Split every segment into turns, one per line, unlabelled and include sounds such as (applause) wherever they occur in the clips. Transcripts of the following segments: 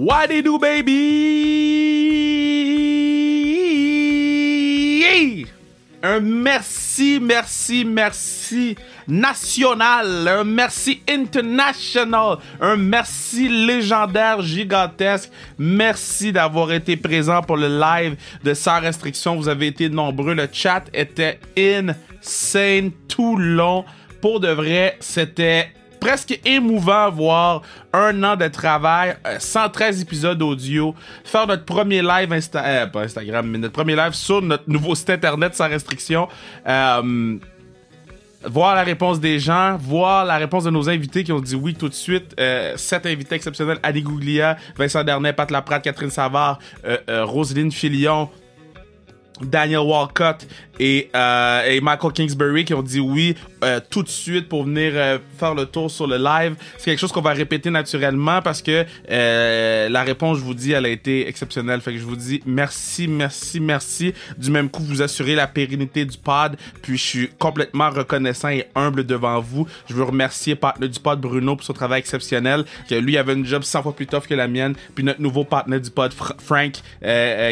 What you do, baby? Un merci, merci, merci national, un merci international, un merci légendaire, gigantesque. Merci d'avoir été présent pour le live de Sans Restriction. Vous avez été nombreux. Le chat était insane tout long. Pour de vrai, c'était presque émouvant voir un an de travail, 113 euh, épisodes audio, faire notre premier live euh, Instagram, mais notre premier live sur notre nouveau site internet sans restriction. Euh, voir la réponse des gens, voir la réponse de nos invités qui ont dit oui tout de suite. Euh, sept invités exceptionnels, Adi Gouglia, Vincent Dernet, Pat Laprade, Catherine Savard, euh, Filion, Daniel Walcott et, Michael Kingsbury qui ont dit oui euh, tout de suite pour venir euh, faire le tour sur le live. C'est quelque chose qu'on va répéter naturellement parce que euh, la réponse, je vous dis, elle a été exceptionnelle. Fait que je vous dis merci, merci, merci. Du même coup, vous assurez la pérennité du pod. Puis je suis complètement reconnaissant et humble devant vous. Je veux remercier partenaire du pod Bruno pour son travail exceptionnel. Que lui avait une job 100 fois plus tough que la mienne. Puis notre nouveau partenaire du pod Frank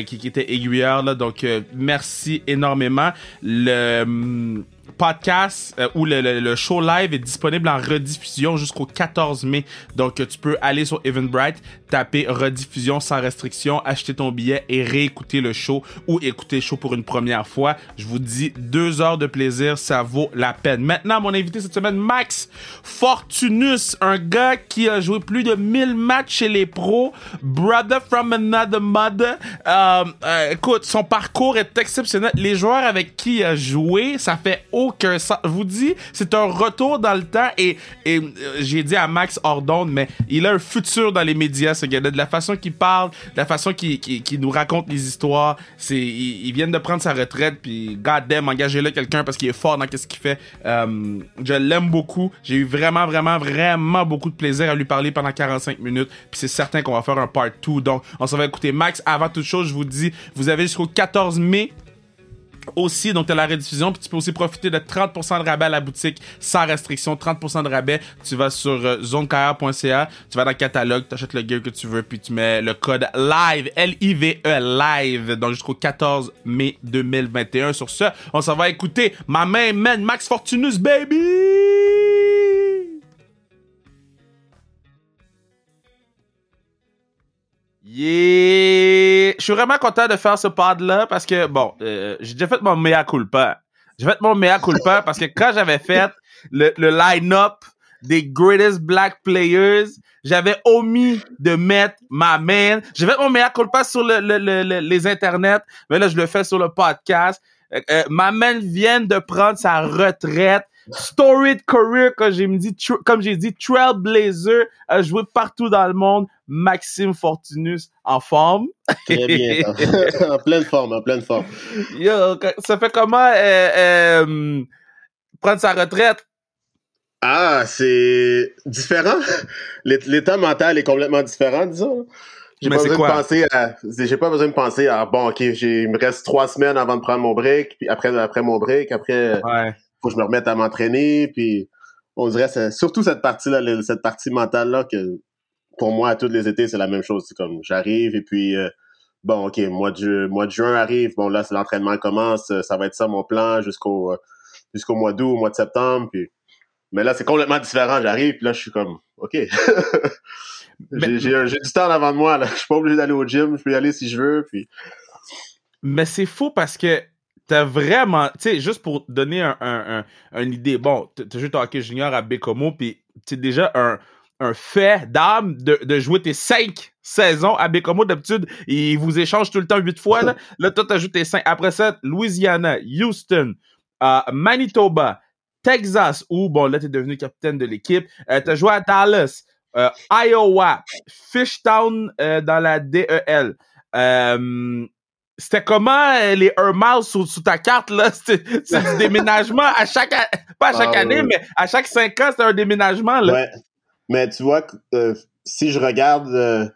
qui, qui, était aiguilleur là. Donc merci énormément. Le hum, podcast euh, ou le, le, le, show live est disponible en rediffusion jusqu'au 14 mai. Donc, tu peux aller sur Eventbrite, taper rediffusion sans restriction, acheter ton billet et réécouter le show ou écouter le show pour une première fois. Je vous dis, deux heures de plaisir, ça vaut la peine. Maintenant, mon invité cette semaine, Max Fortunus, un gars qui a joué plus de 1000 matchs chez les pros, brother from another mother. Euh, euh, écoute, son parcours est exceptionnel. Les joueurs avec qui il a joué, ça fait aucun sens. Je vous dis, c'est un retour dans le temps et, et euh, j'ai dit à Max Ordon, mais il a un futur dans les médias, ce gars-là. De la façon qu'il parle, de la façon qu'il qu'il nous raconte les histoires. C'est, il, il, vient de prendre sa retraite, puis goddamn, engagez-le quelqu'un parce qu'il est fort dans ce qu'il fait. Euh, je l'aime beaucoup. J'ai eu vraiment, vraiment, vraiment beaucoup de plaisir à lui parler pendant 45 minutes. Puis c'est certain qu'on va faire un part 2. Donc, on s'en va écouter Max. Avant toute chose, je vous dis, vous avez jusqu'au 14 mai aussi, donc tu as la rediffusion, puis tu peux aussi profiter de 30% de rabais à la boutique sans restriction, 30% de rabais. Tu vas sur euh, tu vas dans le catalogue, tu achètes le gear que tu veux, puis tu mets le code LIVE, L-I-V-E, LIVE, donc jusqu'au 14 mai 2021. Sur ce, on s'en va écouter ma main man, Max Fortunus, baby! Yeah! Je suis vraiment content de faire ce pod-là parce que, bon, euh, j'ai déjà fait mon mea culpa. J'ai fait mon mea culpa (laughs) parce que quand j'avais fait le, le line-up des greatest black players, j'avais omis de mettre ma main. J'ai fait mon mea culpa sur le, le, le, les internets, mais là, je le fais sur le podcast. Euh, euh, ma main vient de prendre sa retraite. Storied career, comme j'ai dit, comme j'ai dit, Trailblazer a joué partout dans le monde. Maxime Fortunus en forme.
Très bien, (laughs) en pleine forme, en pleine forme.
Yo, ça fait comment euh, euh, prendre sa retraite?
Ah, c'est différent. L'état mental est complètement différent, disons. J'ai pas, besoin de penser à, j'ai pas besoin de penser à, bon, ok, j'ai, il me reste trois semaines avant de prendre mon break, puis après, après mon break, après, ouais. Faut que je me remette à m'entraîner, puis on dirait, c'est surtout cette partie-là, cette partie mentale-là que, pour moi, tous les étés, c'est la même chose. C'est comme, j'arrive et puis, euh, bon, ok, mois de, mois de juin arrive, bon, là, l'entraînement commence, ça va être ça mon plan jusqu'au, jusqu'au mois d'août, mois de septembre, puis, mais là, c'est complètement différent. J'arrive, puis là, je suis comme, ok. (laughs) j'ai du temps avant de moi, là. Je suis pas obligé d'aller au gym, je peux y aller si je veux, puis.
Mais c'est fou parce que t'as vraiment, tu sais, juste pour donner un, un, un, une idée, bon, t'as joué ton hockey junior à Bécomo, puis c'est déjà un, un fait d'âme de, de jouer tes cinq saisons à Bécomo. D'habitude, ils vous échangent tout le temps huit fois. Là, là toi, t'as joué tes cinq. Après ça, Louisiana, Houston, uh, Manitoba, Texas, où, bon, là, t'es devenu capitaine de l'équipe. Euh, t'as joué à Dallas, euh, Iowa, Fishtown euh, dans la DEL. Euh, c'était comment les Air Miles sur, sur, ta carte, là? (laughs) C'est du déménagement à chaque, pas à chaque ah, année, mais à chaque cinq ans, c'était un déménagement, là.
Ouais. Mais tu vois, euh, si je regarde euh,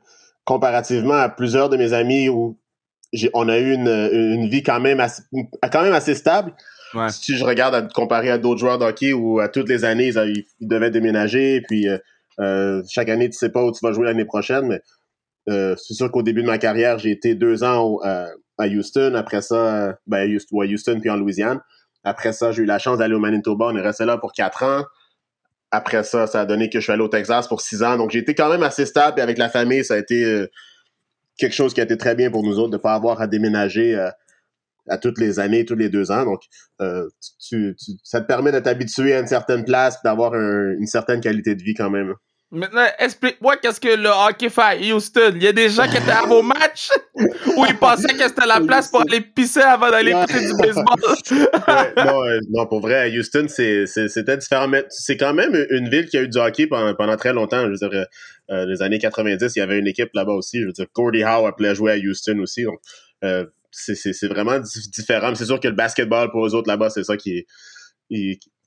comparativement à plusieurs de mes amis où on a eu une, une vie quand même assez, quand même assez stable, ouais. si je regarde à, comparé à d'autres joueurs d'hockey où à toutes les années, ils, ils devaient déménager, puis euh, chaque année, tu sais pas où tu vas jouer l'année prochaine, mais c'est sûr qu'au début de ma carrière, j'ai été deux ans à Houston. Après ça, ben, Houston, Houston puis en Louisiane. Après ça, j'ai eu la chance d'aller au Manitoba. On est resté là pour quatre ans. Après ça, ça a donné que je suis allé au Texas pour six ans. Donc, j'ai été quand même assez stable. Et avec la famille, ça a été euh, quelque chose qui a été très bien pour nous autres de ne pas avoir à déménager euh, à toutes les années, tous les deux ans. Donc, euh, ça te permet de t'habituer à une certaine place d'avoir une certaine qualité de vie quand même.
Maintenant, explique-moi qu'est-ce que le hockey fait à Houston. Il y a des gens qui étaient à vos matchs (laughs) où ils pensaient que c'était la place pour aller pisser avant d'aller écouter du baseball? (laughs)
non, pour vrai, à Houston, c'était différent. Mais c'est quand même une ville qui a eu du hockey pendant, très longtemps. Je veux dire, euh, les années 90, il y avait une équipe là-bas aussi. Je veux dire, Cordy Howe appelait jouer à Houston aussi. Donc, euh, c'est vraiment différent. C'est sûr que le basketball pour eux autres là-bas, c'est ça qui est,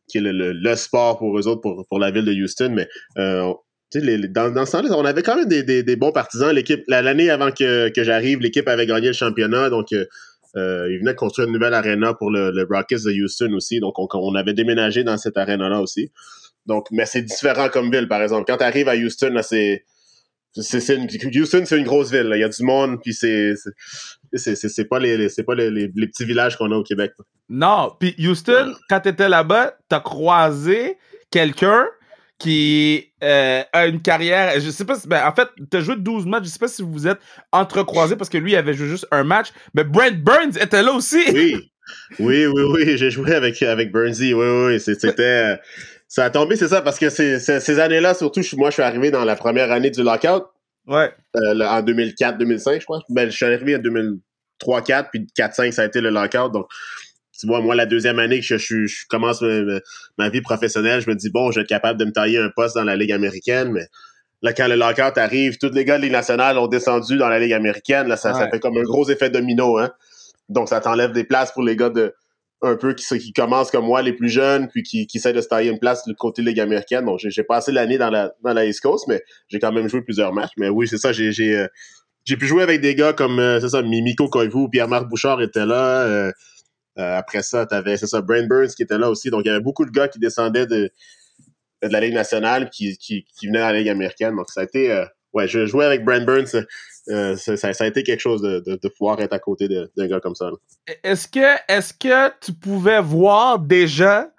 qui est le, sport pour eux autres, pour, pour la ville de Houston. Mais euh, dans, dans ce temps-là, on avait quand même des, bons partisans. L'équipe, l'année avant que, j'arrive, l'équipe avait gagné le championnat, donc euh, euh, ils venaient de construire une nouvelle arena pour le, le Rockets de Houston aussi. Donc, on, avait déménagé dans cette arena-là aussi. Donc, mais c'est différent comme ville, par exemple. Quand tu arrives à Houston, c'est c'est Houston, c'est une grosse ville. Il y a du monde, puis c'est c'est pas les, c'est pas les, petits villages qu'on a au Québec.
Non, puis Houston, quand tu étais là-bas, t'as croisé quelqu'un qui euh, a une carrière. Je sais pas si. Ben, en fait, tu as joué 12 matchs. Je sais pas si vous êtes entrecroisés parce que lui, il avait joué juste un match. Mais Brent Burns était là aussi.
Oui. (laughs) Oui, oui, oui. J'ai joué avec, avec Burnsy. Oui, oui. C'était. Ça a tombé, c'est ça, parce que ces années-là, surtout, moi, je suis arrivé dans la première année du lockout.
Ouais.
Euh, en 2004-2005, je crois. Ben, je suis arrivé en 2003-4, puis 4-5, ça a été le lockout. Donc, tu vois, moi, la deuxième année que je, je, commence ma, vie professionnelle, je me dis, bon, je vais être capable de me tailler un poste dans la Ligue américaine, mais là, quand le lockout arrive, tous les gars de Ligue nationale ont descendu dans la Ligue américaine. Là, ça, ça fait comme un gros effet domino, hein. Donc, ça t'enlève des places pour les gars de un peu qui, qui commencent comme moi, les plus jeunes, puis qui, qui essaient de se tailler une place du côté Ligue américaine. Donc, j'ai passé l'année dans la, dans la East Coast, mais j'ai quand même joué plusieurs matchs. Mais oui, c'est ça, j'ai j'ai euh, pu jouer avec des gars comme, euh, c'est ça, Miko Koivu, Pierre-Marc Bouchard était là. Euh, euh, après ça, tu avais, c'est ça, Brain Burns qui était là aussi. Donc, il y avait beaucoup de gars qui descendaient de, de la Ligue nationale qui, qui, qui venaient à la Ligue américaine. Donc, ça a été. Euh, ouais, je jouais avec Brent Burns. Euh, ça, ça, a été quelque chose de, de, pouvoir être à côté d'un gars comme ça.
Est-ce que, est-ce que tu pouvais voir déjà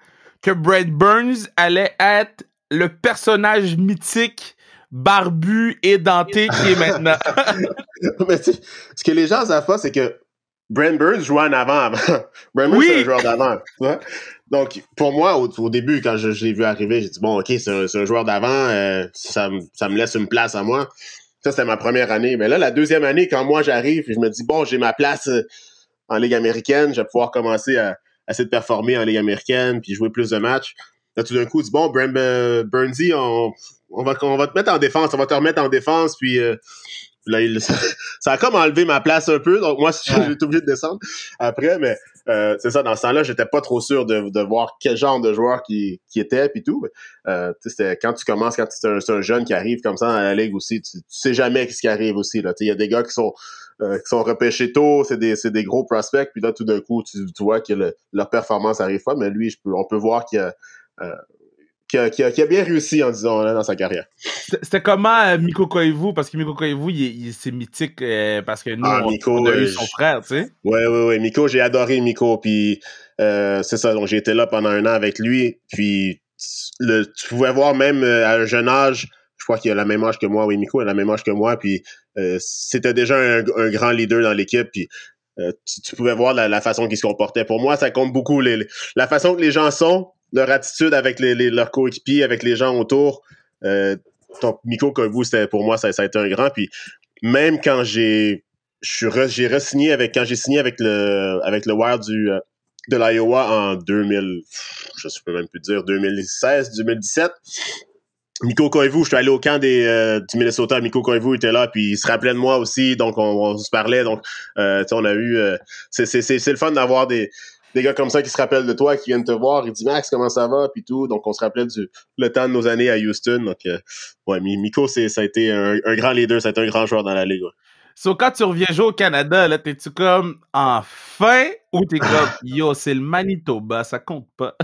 que Brent Burns allait être le personnage mythique barbu et denté qui est maintenant? (laughs)
Mais ce que les gens savent pas, c'est que Brent Burns jouait en avant avant. (laughs) Brent Burns, c'est un joueur d'avant. Donc, pour moi, au, début, quand je, l'ai vu arriver, j'ai dit, bon, OK, c'est un, joueur d'avant, euh, ça, ça, me laisse une place à moi. Ça, c'était ma première année. Mais là, la deuxième année, quand moi j'arrive, je me dis, bon, j'ai ma place euh, en Ligue américaine, je vais pouvoir commencer à, essayer de performer en Ligue américaine, puis jouer plus de matchs. Là, tout d'un coup, dis, bon, Brent euh, Burnsy, on, on, va, on va te mettre en défense, on va te remettre en défense, puis Là, (laughs) ça a comme enlevé ma place un peu, donc moi, (laughs) j'ai été obligé de descendre après, mais euh, c'est ça, dans ce temps-là, j'étais pas trop sûr de, de, voir quel genre de joueur qui, qui était, puis tout. Euh, quand tu commences, quand c'est un, un, jeune qui arrive comme ça dans la ligue aussi, tu, sais jamais ce qui arrive aussi. Il y a des gars qui sont euh, qui sont repêchés tôt, c'est des, des gros prospects, puis là, tout d'un coup, tu, tu vois que leur performance arrive pas, mais lui, je peux, on peut voir qu'il y a euh, qui a, qui, a, bien réussi en disant là, dans sa carrière.
C'était comment euh, Miko Koivu? Parce que Miko Koivu il, c'est mythique euh, parce que nous ah, on, a eu son frère, tu sais.
Ouais ouais ouais, Miko, j'ai adoré Miko puis euh, c'est ça donc j'ai été là pendant un an avec lui puis le, tu pouvais voir même à un jeune âge, je crois qu'il a la même âge que moi, oui Miko a la même âge que moi puis c'était déjà un, grand leader dans l'équipe puis tu, pouvais voir la, façon qu'il se comportait. Pour moi, ça compte beaucoup les, la façon que les gens sont leur attitude avec les, leurs coéquipiers, avec les gens autour. Ton Miko Koivu, c'était pour moi, ça, ça, a été un grand. Puis même quand j'ai j'ai re-signé avec quand j'ai signé avec le avec le Wild du euh, de l'Iowa en 2000 je sais même plus dire 2016 2017 Miko Koivu, je suis allé au camp des, euh, du Minnesota. Miko Koivu était là, puis il se rappelait de moi aussi, donc on, se parlait. Donc, euh, on a eu. c'est le fun d'avoir des, des gars comme ça qui se rappellent de toi, qui viennent te voir, ils disent Max, comment ça va, puis tout. Donc, on se rappelait du le temps de nos années à Houston. Donc, euh, ouais, Miko, ça a été un, grand leader, ça a été un grand joueur dans la ligue. Ouais.
So, quand tu reviens jouer au Canada, là, t'es-tu comme enfin? Ou t'es comme (laughs) yo, c'est le Manitoba, ça compte pas?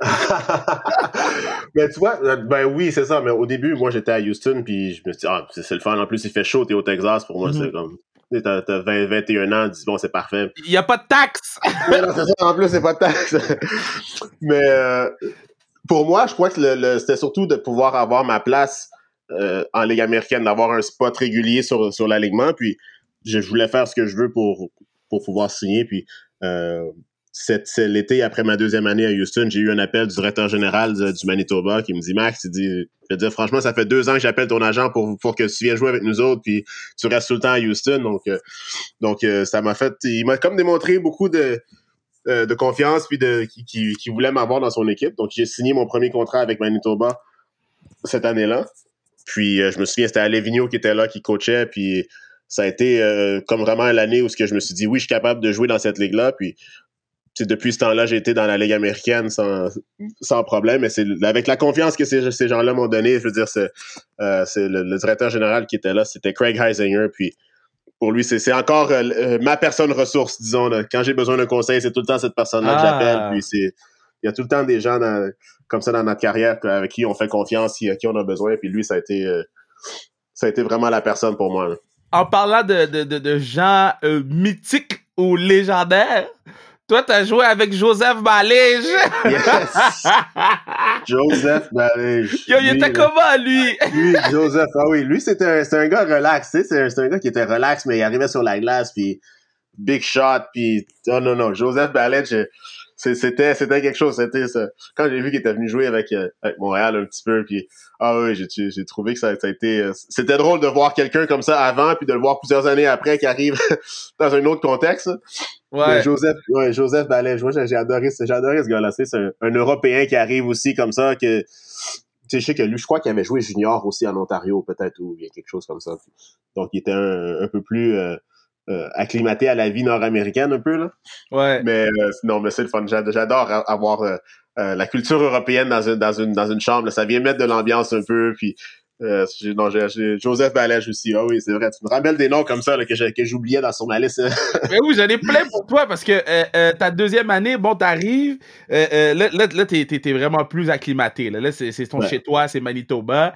(laughs)
mais tu vois, euh, ben oui, c'est ça. Mais au début, moi, j'étais à Houston, puis je me suis dit, ah, c'est le fun. En plus, il fait chaud, t'es au Texas. Pour moi, c'est comme. T'as 20, 21 ans, dis bon, c'est parfait.
Il n'y a pas de taxes! (laughs)
mais non, c'est ça, en plus, c'est pas de taxes. (laughs) mais euh, pour moi, je crois que c'était surtout de pouvoir avoir ma place euh, en Ligue américaine, d'avoir un spot régulier sur, sur l'alignement. Puis je voulais faire ce que je veux pour, pour pouvoir signer. Puis euh, l'été après ma deuxième année à Houston, j'ai eu un appel du directeur général du Manitoba qui me dit Max, il dit, je dire, franchement, ça fait deux ans que j'appelle ton agent pour, pour que tu viennes jouer avec nous autres, puis tu restes tout le temps à Houston. Donc, euh, donc euh, ça m'a fait, il m'a comme démontré beaucoup de, euh, de confiance puis de qui, qui, voulait m'avoir dans son équipe. Donc, j'ai signé mon premier contrat avec Manitoba cette année-là. Puis, je me souviens, c'était Alevino qui était là, qui coachait, puis ça a été comme vraiment l'année où ce que je me suis dit oui, je suis capable de jouer dans cette ligue-là. Puis depuis ce temps-là, j'ai été dans la Ligue américaine sans, sans problème. Mais c'est avec la confiance que ces, ces gens-là m'ont donné, je veux dire, c'est euh, le, directeur général qui était là, c'était Craig Heisinger. Puis pour lui, c'est encore euh, euh, ma personne ressource, disons. Quand j'ai besoin d'un conseil, c'est tout le temps cette personne-là que ah. j'appelle. Puis c'est il y a tout le temps des gens comme ça dans notre carrière avec qui on fait confiance, qui, à qui on a besoin. Puis lui, ça a été, ça a été vraiment la personne pour moi.
En parlant de, de, de, gens mythiques ou légendaires, toi, t'as joué avec Joseph Balège. Yes. (laughs)
Joseph Balège.
Yo, il était comment, lui?
lui, Joseph, ah oui, lui, c'était un, un, gars relax, tu sais, c'est un, gars qui était relax, mais il arrivait sur la glace, puis big shot, puis oh non, non, Joseph Balège, c'était c'était quelque chose c'était ça. quand j'ai vu qu'il était venu jouer avec, euh, avec Montréal un petit peu puis ah oui j'ai j'ai trouvé que ça, ça a été euh, c'était drôle de voir quelqu'un comme ça avant puis de le voir plusieurs années après qui arrive (laughs) dans un autre contexte ouais. Joseph ouais Joseph Ballet j'ai adoré j'ai adoré ce gars-là. C'est un, un, Européen qui arrive aussi comme ça que tu sais je sais que lui je crois qu'il avait joué junior aussi en Ontario peut-être ou il y a quelque chose comme ça. Donc il était un, un peu plus euh, euh, acclimaté à la vie nord-américaine un peu là.
Ouais.
Mais euh, non, mais c'est le fun. J'adore avoir euh, la culture européenne dans une dans une dans une chambre. Ça vient mettre de l'ambiance un peu. Puis non, j'ai Joseph Balège aussi. Ah oui, c'est vrai. Tu me rappelles des noms comme ça là, que j'oubliais dans son liste.
mais (laughs) oui, j'en ai plein pour toi parce que ta deuxième année, bon, t'arrives. là, là, là t'es es, vraiment plus acclimaté. Là, là c'est ton chez toi, c'est Manitoba.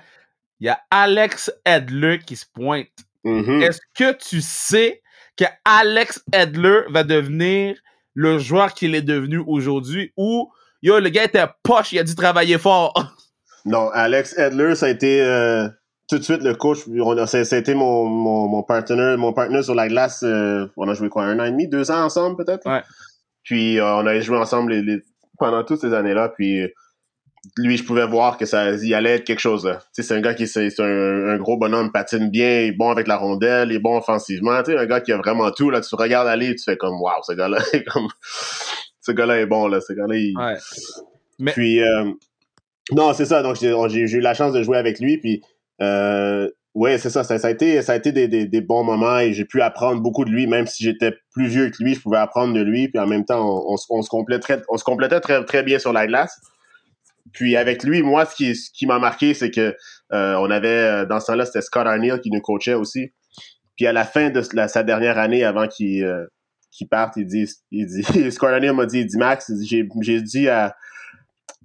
Il y a Alex Edler qui se pointe. Mm-hmm. Est-ce que tu sais que Alex Edler va devenir le joueur qu'il est devenu aujourd'hui ou yo le gars était poche, il a dû travailler fort. (laughs)
non, Alex Edler ça a été euh, tout de suite le coach, ça, a été mon mon mon partenaire, mon partenaire sur la glace, euh, on a joué quoi un an et demi, deux ans ensemble peut-être?
Ouais.
Puis euh, on a joué ensemble pendant toutes ces années-là puis lui, je pouvais voir que ça y allait être quelque chose. C'est un gars qui c'est un, gros bonhomme, patine bien, il est bon avec la rondelle, il est bon offensivement. sais un gars qui a vraiment tout. Là, tu regardes aller, tu fais comme Waouh, ce gars-là est comme (laughs) ce gars-là est bon là. Ce gars-là, il...
ouais.
Puis euh... non, c'est ça. Donc j'ai eu la chance de jouer avec lui. Puis euh... ouais, c'est ça, ça. a été ça a été des, des, des bons moments et j'ai pu apprendre beaucoup de lui, même si j'étais plus vieux que lui, je pouvais apprendre de lui. Puis en même temps, on, on, on se complétait on se complétait très très bien sur la glace. Puis avec lui, moi, ce qui, ce qui m'a marqué, c'est que euh, on avait, euh, dans ce temps-là, c'était Scott Arneal qui nous coachait aussi. Puis à la fin de sa dernière année, avant qu'il euh, parte, il dit, il dit (laughs) Scott Arneal m'a dit, il dit Max, j'ai dit à,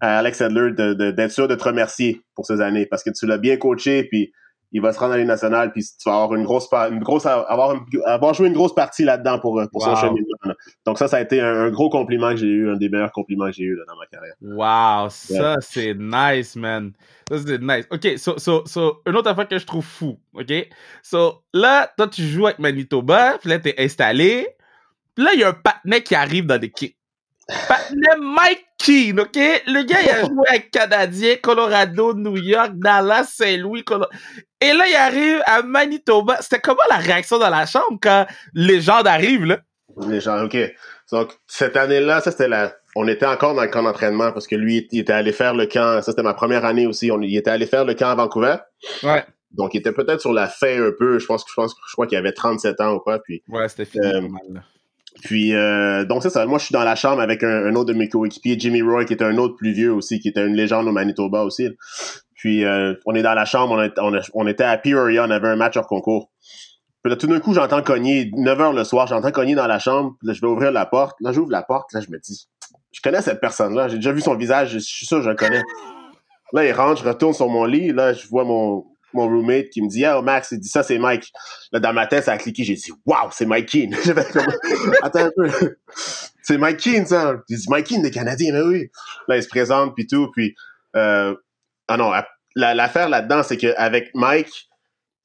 à Alex Adler d'être de, sûr de te remercier pour ces années parce que tu l'as bien coaché, puis il va se rendre à l'année nationale, puis tu vas avoir une grosse, une grosse, avoir, avoir joué une grosse partie là-dedans pour, pour son cheminement. Donc ça, ça a été un, gros compliment que j'ai eu, un des meilleurs compliments que j'ai eu dans ma carrière.
Wow, ça c'est nice, man. Ça c'est nice. Ok, so, so, so, une autre affaire que je trouve fou, ok? So, là, toi, tu joues avec Manitoba, puis là, t'es installé, puis là, il y a un patinet qui arrive dans l'équipe. Mike Keane, OK? Le gars, il a joué avec Canadien, Colorado, New York, Dallas, Saint-Louis, Et là, il arrive à Manitoba. C'était comment la réaction dans la chambre quand les gens arrivent, là?
Les gens, OK. Donc, cette année-là, ça, c'était la... On était encore dans le camp d'entraînement parce que lui, il était allé faire le camp... Ça, c'était ma première année aussi. On... Il était allé faire le camp à Vancouver.
Ouais.
Donc, il était peut-être sur la fin un peu. Je pense, je pense, je crois qu'il avait 37 ans ou quoi. Puis,
ouais, c'était fini. Euh,
puis, euh, donc c'est ça. Moi, je suis dans la chambre avec un, autre de mes coéquipiers, Jimmy Roy, qui était un autre plus vieux aussi, qui était une légende au Manitoba aussi. Puis, euh, on est dans la chambre, on, on, était à Peoria, on avait un match hors concours. Puis là, tout d'un coup, j'entends cogner, 9 h le soir, j'entends cogner dans la chambre. Là, je vais ouvrir la porte. Là, j'ouvre la porte. Là, je me dis, je connais cette personne-là. J'ai déjà vu son visage, je suis sûr je le connais. Là, il rentre, je retourne sur mon lit. Là, je vois mon, mon roommate qui me dit Ah, oh, Max, il dit ça, c'est Mike. Là, dans ma tête, ça a cliqué. J'ai dit Waouh, c'est Mike Keane. (laughs) Attends un peu. c'est Mike Keane, ça. Il dit Mike Keane, des Canadiens, mais oui. Là, il se présente, puis tout. Puis, euh, ah non, l'affaire là-dedans, c'est qu'avec Mike,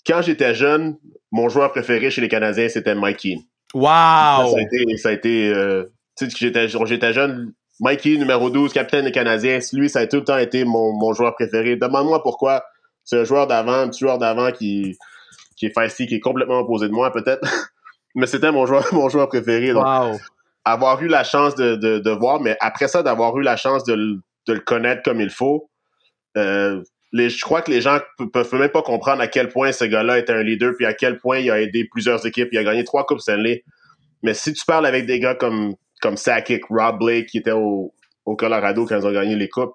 quand j'étais jeune, mon joueur préféré chez les Canadiens, c'était Mike Keane.
Wow!
Ça, a été, ça a été euh, tu sais, j'étais, j'étais jeune, Mikey, numéro 12, capitaine des Canadiens, lui, ça a tout le temps été mon, mon joueur préféré. Demande-moi pourquoi. C'est un joueur d'avant, un petit joueur d'avant qui, qui est feisty, qui est complètement opposé de moi, peut-être. (laughs) mais c'était mon joueur, (laughs) mon joueur préféré. Donc, avoir eu la chance de, de, de, voir, mais après ça, d'avoir eu la chance de, de le connaître comme il faut, euh, les, je crois que les gens peuvent même pas comprendre à quel point ce gars-là était un leader, puis à quel point il a aidé plusieurs équipes. Il a gagné trois Coupes Stanley. Mais si tu parles avec des gars comme comme Sakic, Rob Blake qui était au, au, Colorado quand ils ont gagné les coupes.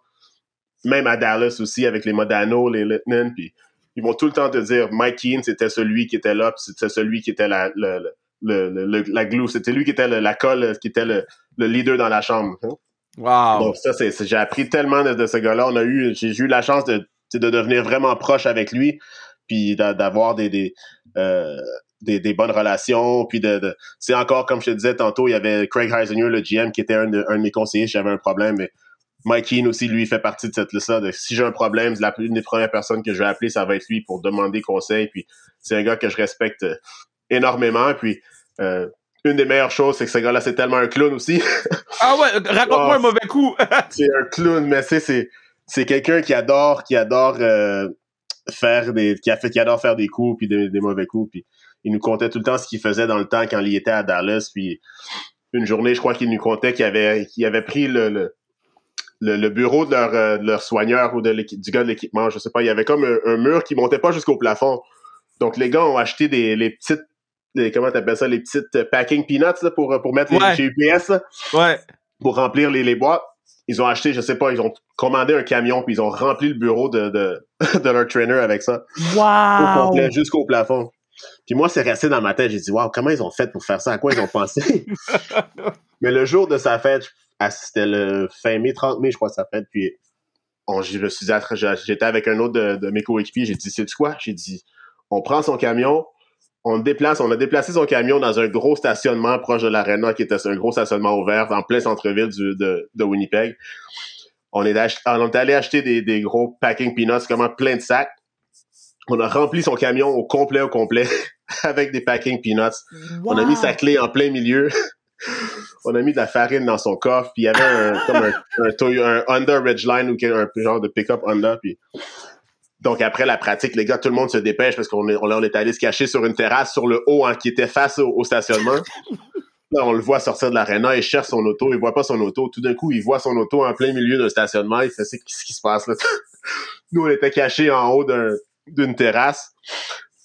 Même à Dallas aussi avec les Modano, les Littman, puis ils vont tout le temps te dire Mike Keane, c'était celui qui était là, c'était celui qui était la, la glue, c'était lui qui était la colle, qui était le, leader dans la chambre. Hein.
Wow.
Donc ça, c'est, j'ai appris tellement de, ce gars-là. On a eu, j'ai eu la chance de, de devenir vraiment proche avec lui, puis d'avoir des, des, euh, des, bonnes relations. Puis de, c'est encore, comme je te disais tantôt, il y avait Craig Heisinger, le GM, qui était un de, mes conseillers j'avais un problème. Mais Mike Keane aussi, lui, fait partie de cette liste-là. si j'ai un problème, la, une des premières personnes que je vais appeler, ça va être lui pour demander conseil. Puis c'est un gars que je respecte euh, énormément. Puis euh, une des meilleures choses, c'est que ce gars-là, c'est tellement un clown aussi.
ah ouais, raconte-moi un mauvais coup. (laughs)
c'est un clown, mais c'est c'est quelqu'un qui adore qui adore euh, faire des qui a fait qui adore faire des coups puis des, des mauvais coups puis il nous comptait tout le temps ce qu'il faisait dans le temps quand il était à Dallas. Puis une journée, je crois qu'il nous comptait qu'il avait, qu'il avait pris le, le, le, bureau de leur, euh, leur soigneur ou de du gars de l'équipement. Je sais pas. Il y avait comme un, mur qui montait pas jusqu'au plafond. Donc les gars ont acheté des les petites les, comment t'appelles ça les petites packing peanuts là, pour pour mettre les chez UPS
ouais.
pour remplir les, les boîtes. Ils ont acheté, je sais pas, ils ont commandé un camion puis ils ont rempli le bureau de, de, (laughs) de leur trainer avec ça.
Wow!
Au complet, jusqu'au plafond. Puis moi, c'est resté dans ma tête. J'ai dit, waouh, comment ils ont fait pour faire ça? À quoi ils ont pensé? (laughs) Mais le jour de sa fête, c'était le fin mai, 30 mai, je crois, sa fête. Puis on, je me suis dit, j'étais avec un autre de, mes coéquipiers. J'ai dit, c'est quoi? J'ai dit, on prend son camion, on déplace, on a déplacé son camion dans un gros stationnement proche de l'aréna, qui était un gros stationnement ouvert en plein centre-ville de, Winnipeg. On est, on est allé acheter des, des gros packing peanuts, comment plein de sacs on a rempli son camion au complet, au complet, (laughs) avec des packing peanuts. On a mis sa clé en plein milieu. On a mis de la farine dans son coffre, puis il y avait un, comme un, un, Honda Ridgeline ou un genre de pick-up Honda, puis donc après la pratique, les gars, tout le monde se dépêche parce qu'on est, on est allé se cacher sur une terrasse sur le haut hein, qui était face au, stationnement. Là, on le voit sortir de l'aréna, il cherche son auto, il voit pas son auto. Tout d'un coup, il voit son auto en plein milieu d'un stationnement. Il fait, c'est qu'est-ce qui se passe là? (laughs) Nous, on était cachés en haut d'un, d'une terrasse.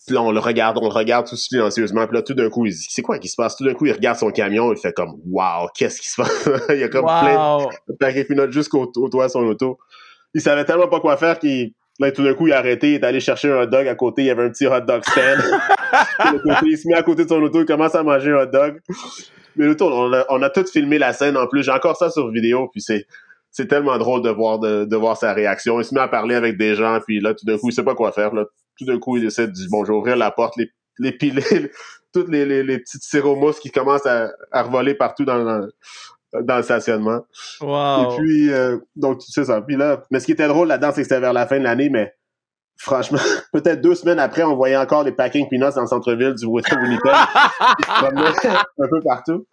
Puis là, on le regarde, on le regarde tout silencieusement. Puis là, tout d'un coup, il dit, c'est quoi qui se passe? Tout d'un coup, il regarde son camion, il fait comme, wow, qu'est-ce qui se passe? (laughs) il y a comme plein de paquets jusqu'au toit de son auto. Il savait tellement pas quoi faire qu'il, là, tout d'un coup, il a arrêté, il est allé chercher un hot dog à côté, il y avait un petit hot dog stand. (laughs) il se met à côté de son auto, il commence à manger un hot dog. Mais le on a, on a tout filmé la scène en plus. J'ai encore ça sur vidéo, puis c'est, c'est tellement drôle de voir de, voir sa réaction. Il se met à parler avec des gens, puis là, tout d'un coup, il sait pas quoi faire. Là. Tout d'un coup, il essaie de dire bon, ouvrir la porte, les, les (laughs) toutes les, les, les petites syromousses qui commencent à, à revoler partout dans, dans, le stationnement.
Wow.
Et puis, euh, donc, tu sais ça. Puis là, mais ce qui était drôle là-dedans, c'est que c'était vers la fin de l'année, mais franchement, (laughs) peut-être deux semaines après, on voyait encore les packing peanuts dans le centre-ville du Winnipeg. (laughs) un peu partout.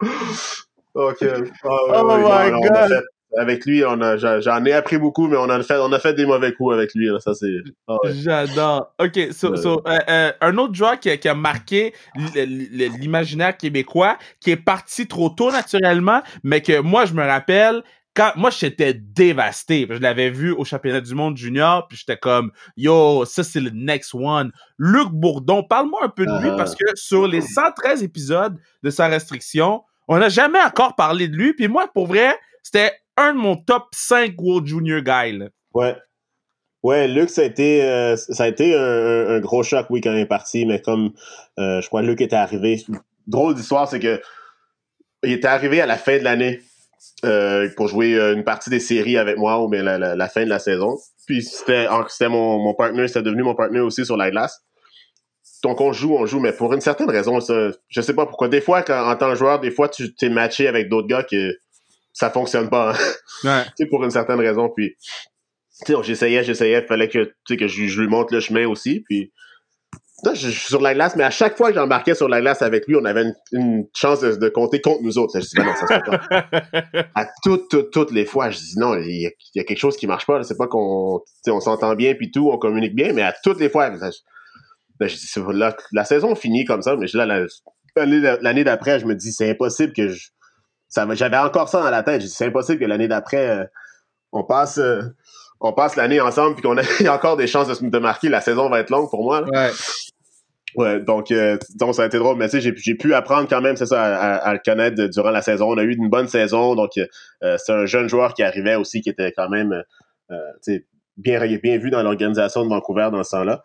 Donc, euh,
oh, my God!
Avec lui, on a, j'en ai appris beaucoup, mais on a fait, on a fait des mauvais coups avec lui. ça c'est.
Ah J'adore. Ok, so, euh, euh, un autre joueur qui, qui a marqué l'imaginaire québécois, qui est parti trop tôt naturellement, mais que moi je me rappelle. Quand, moi, j'étais dévasté. Je l'avais vu au championnat du monde junior, puis j'étais comme, yo, ça, c'est le next one. Luc Bourdon, parle-moi un peu de lui, ah. parce que sur les 113 épisodes de sa restriction, on n'a jamais encore parlé de lui. Puis moi, pour vrai, c'était un de mon top 5 World Junior guys.
Ouais. Ouais, Luc, ça a été, euh, ça a été un, gros choc, oui, quand il est parti, mais comme euh, je crois que Luc était arrivé. Drôle d'histoire, c'est que il était arrivé à la fin de l'année. pour jouer une partie des séries avec moi ou bien la, fin de la saison. Puis c'était mon, mon partner, c'était devenu mon partner aussi sur la glace. Donc on joue, on joue, mais pour une certaine raison, ça, je sais pas pourquoi. Des fois, quand, en tant que joueur, des fois, tu t'es matché avec d'autres gars que ça fonctionne pas. Hein. Ouais. (laughs) pour une certaine raison. Puis j'essayais, j'essayais, il fallait que, que je, je, lui montre le chemin aussi. Puis je, suis sur la glace, mais à chaque fois que j'embarquais sur la glace avec lui, on avait une, chance de, compter contre nous autres. je dis, ben non, ça se fait pas. (laughs) à toutes, toutes, toutes les fois, je dis non, il y, a, quelque chose qui marche pas. C'est pas qu'on on s'entend bien puis tout, on communique bien, mais à toutes les fois, ben, je dis, la, la saison finit comme ça, mais là, l'année d'après, je me dis, c'est impossible que je. J'avais encore ça dans la tête. c'est impossible que l'année d'après, euh, on passe. Euh, on passe l'année ensemble puis qu'on ait (laughs) encore des chances de, de, marquer. La saison va être longue pour moi. Ouais. Ouais, donc, euh, donc ça a été drôle, mais tu sais, j'ai pu apprendre quand même, c'est ça, à, le connaître durant la saison. On a eu une bonne saison, donc c'est un jeune joueur qui arrivait aussi, qui était quand même bien, bien vu dans l'organisation de Vancouver dans ce temps-là.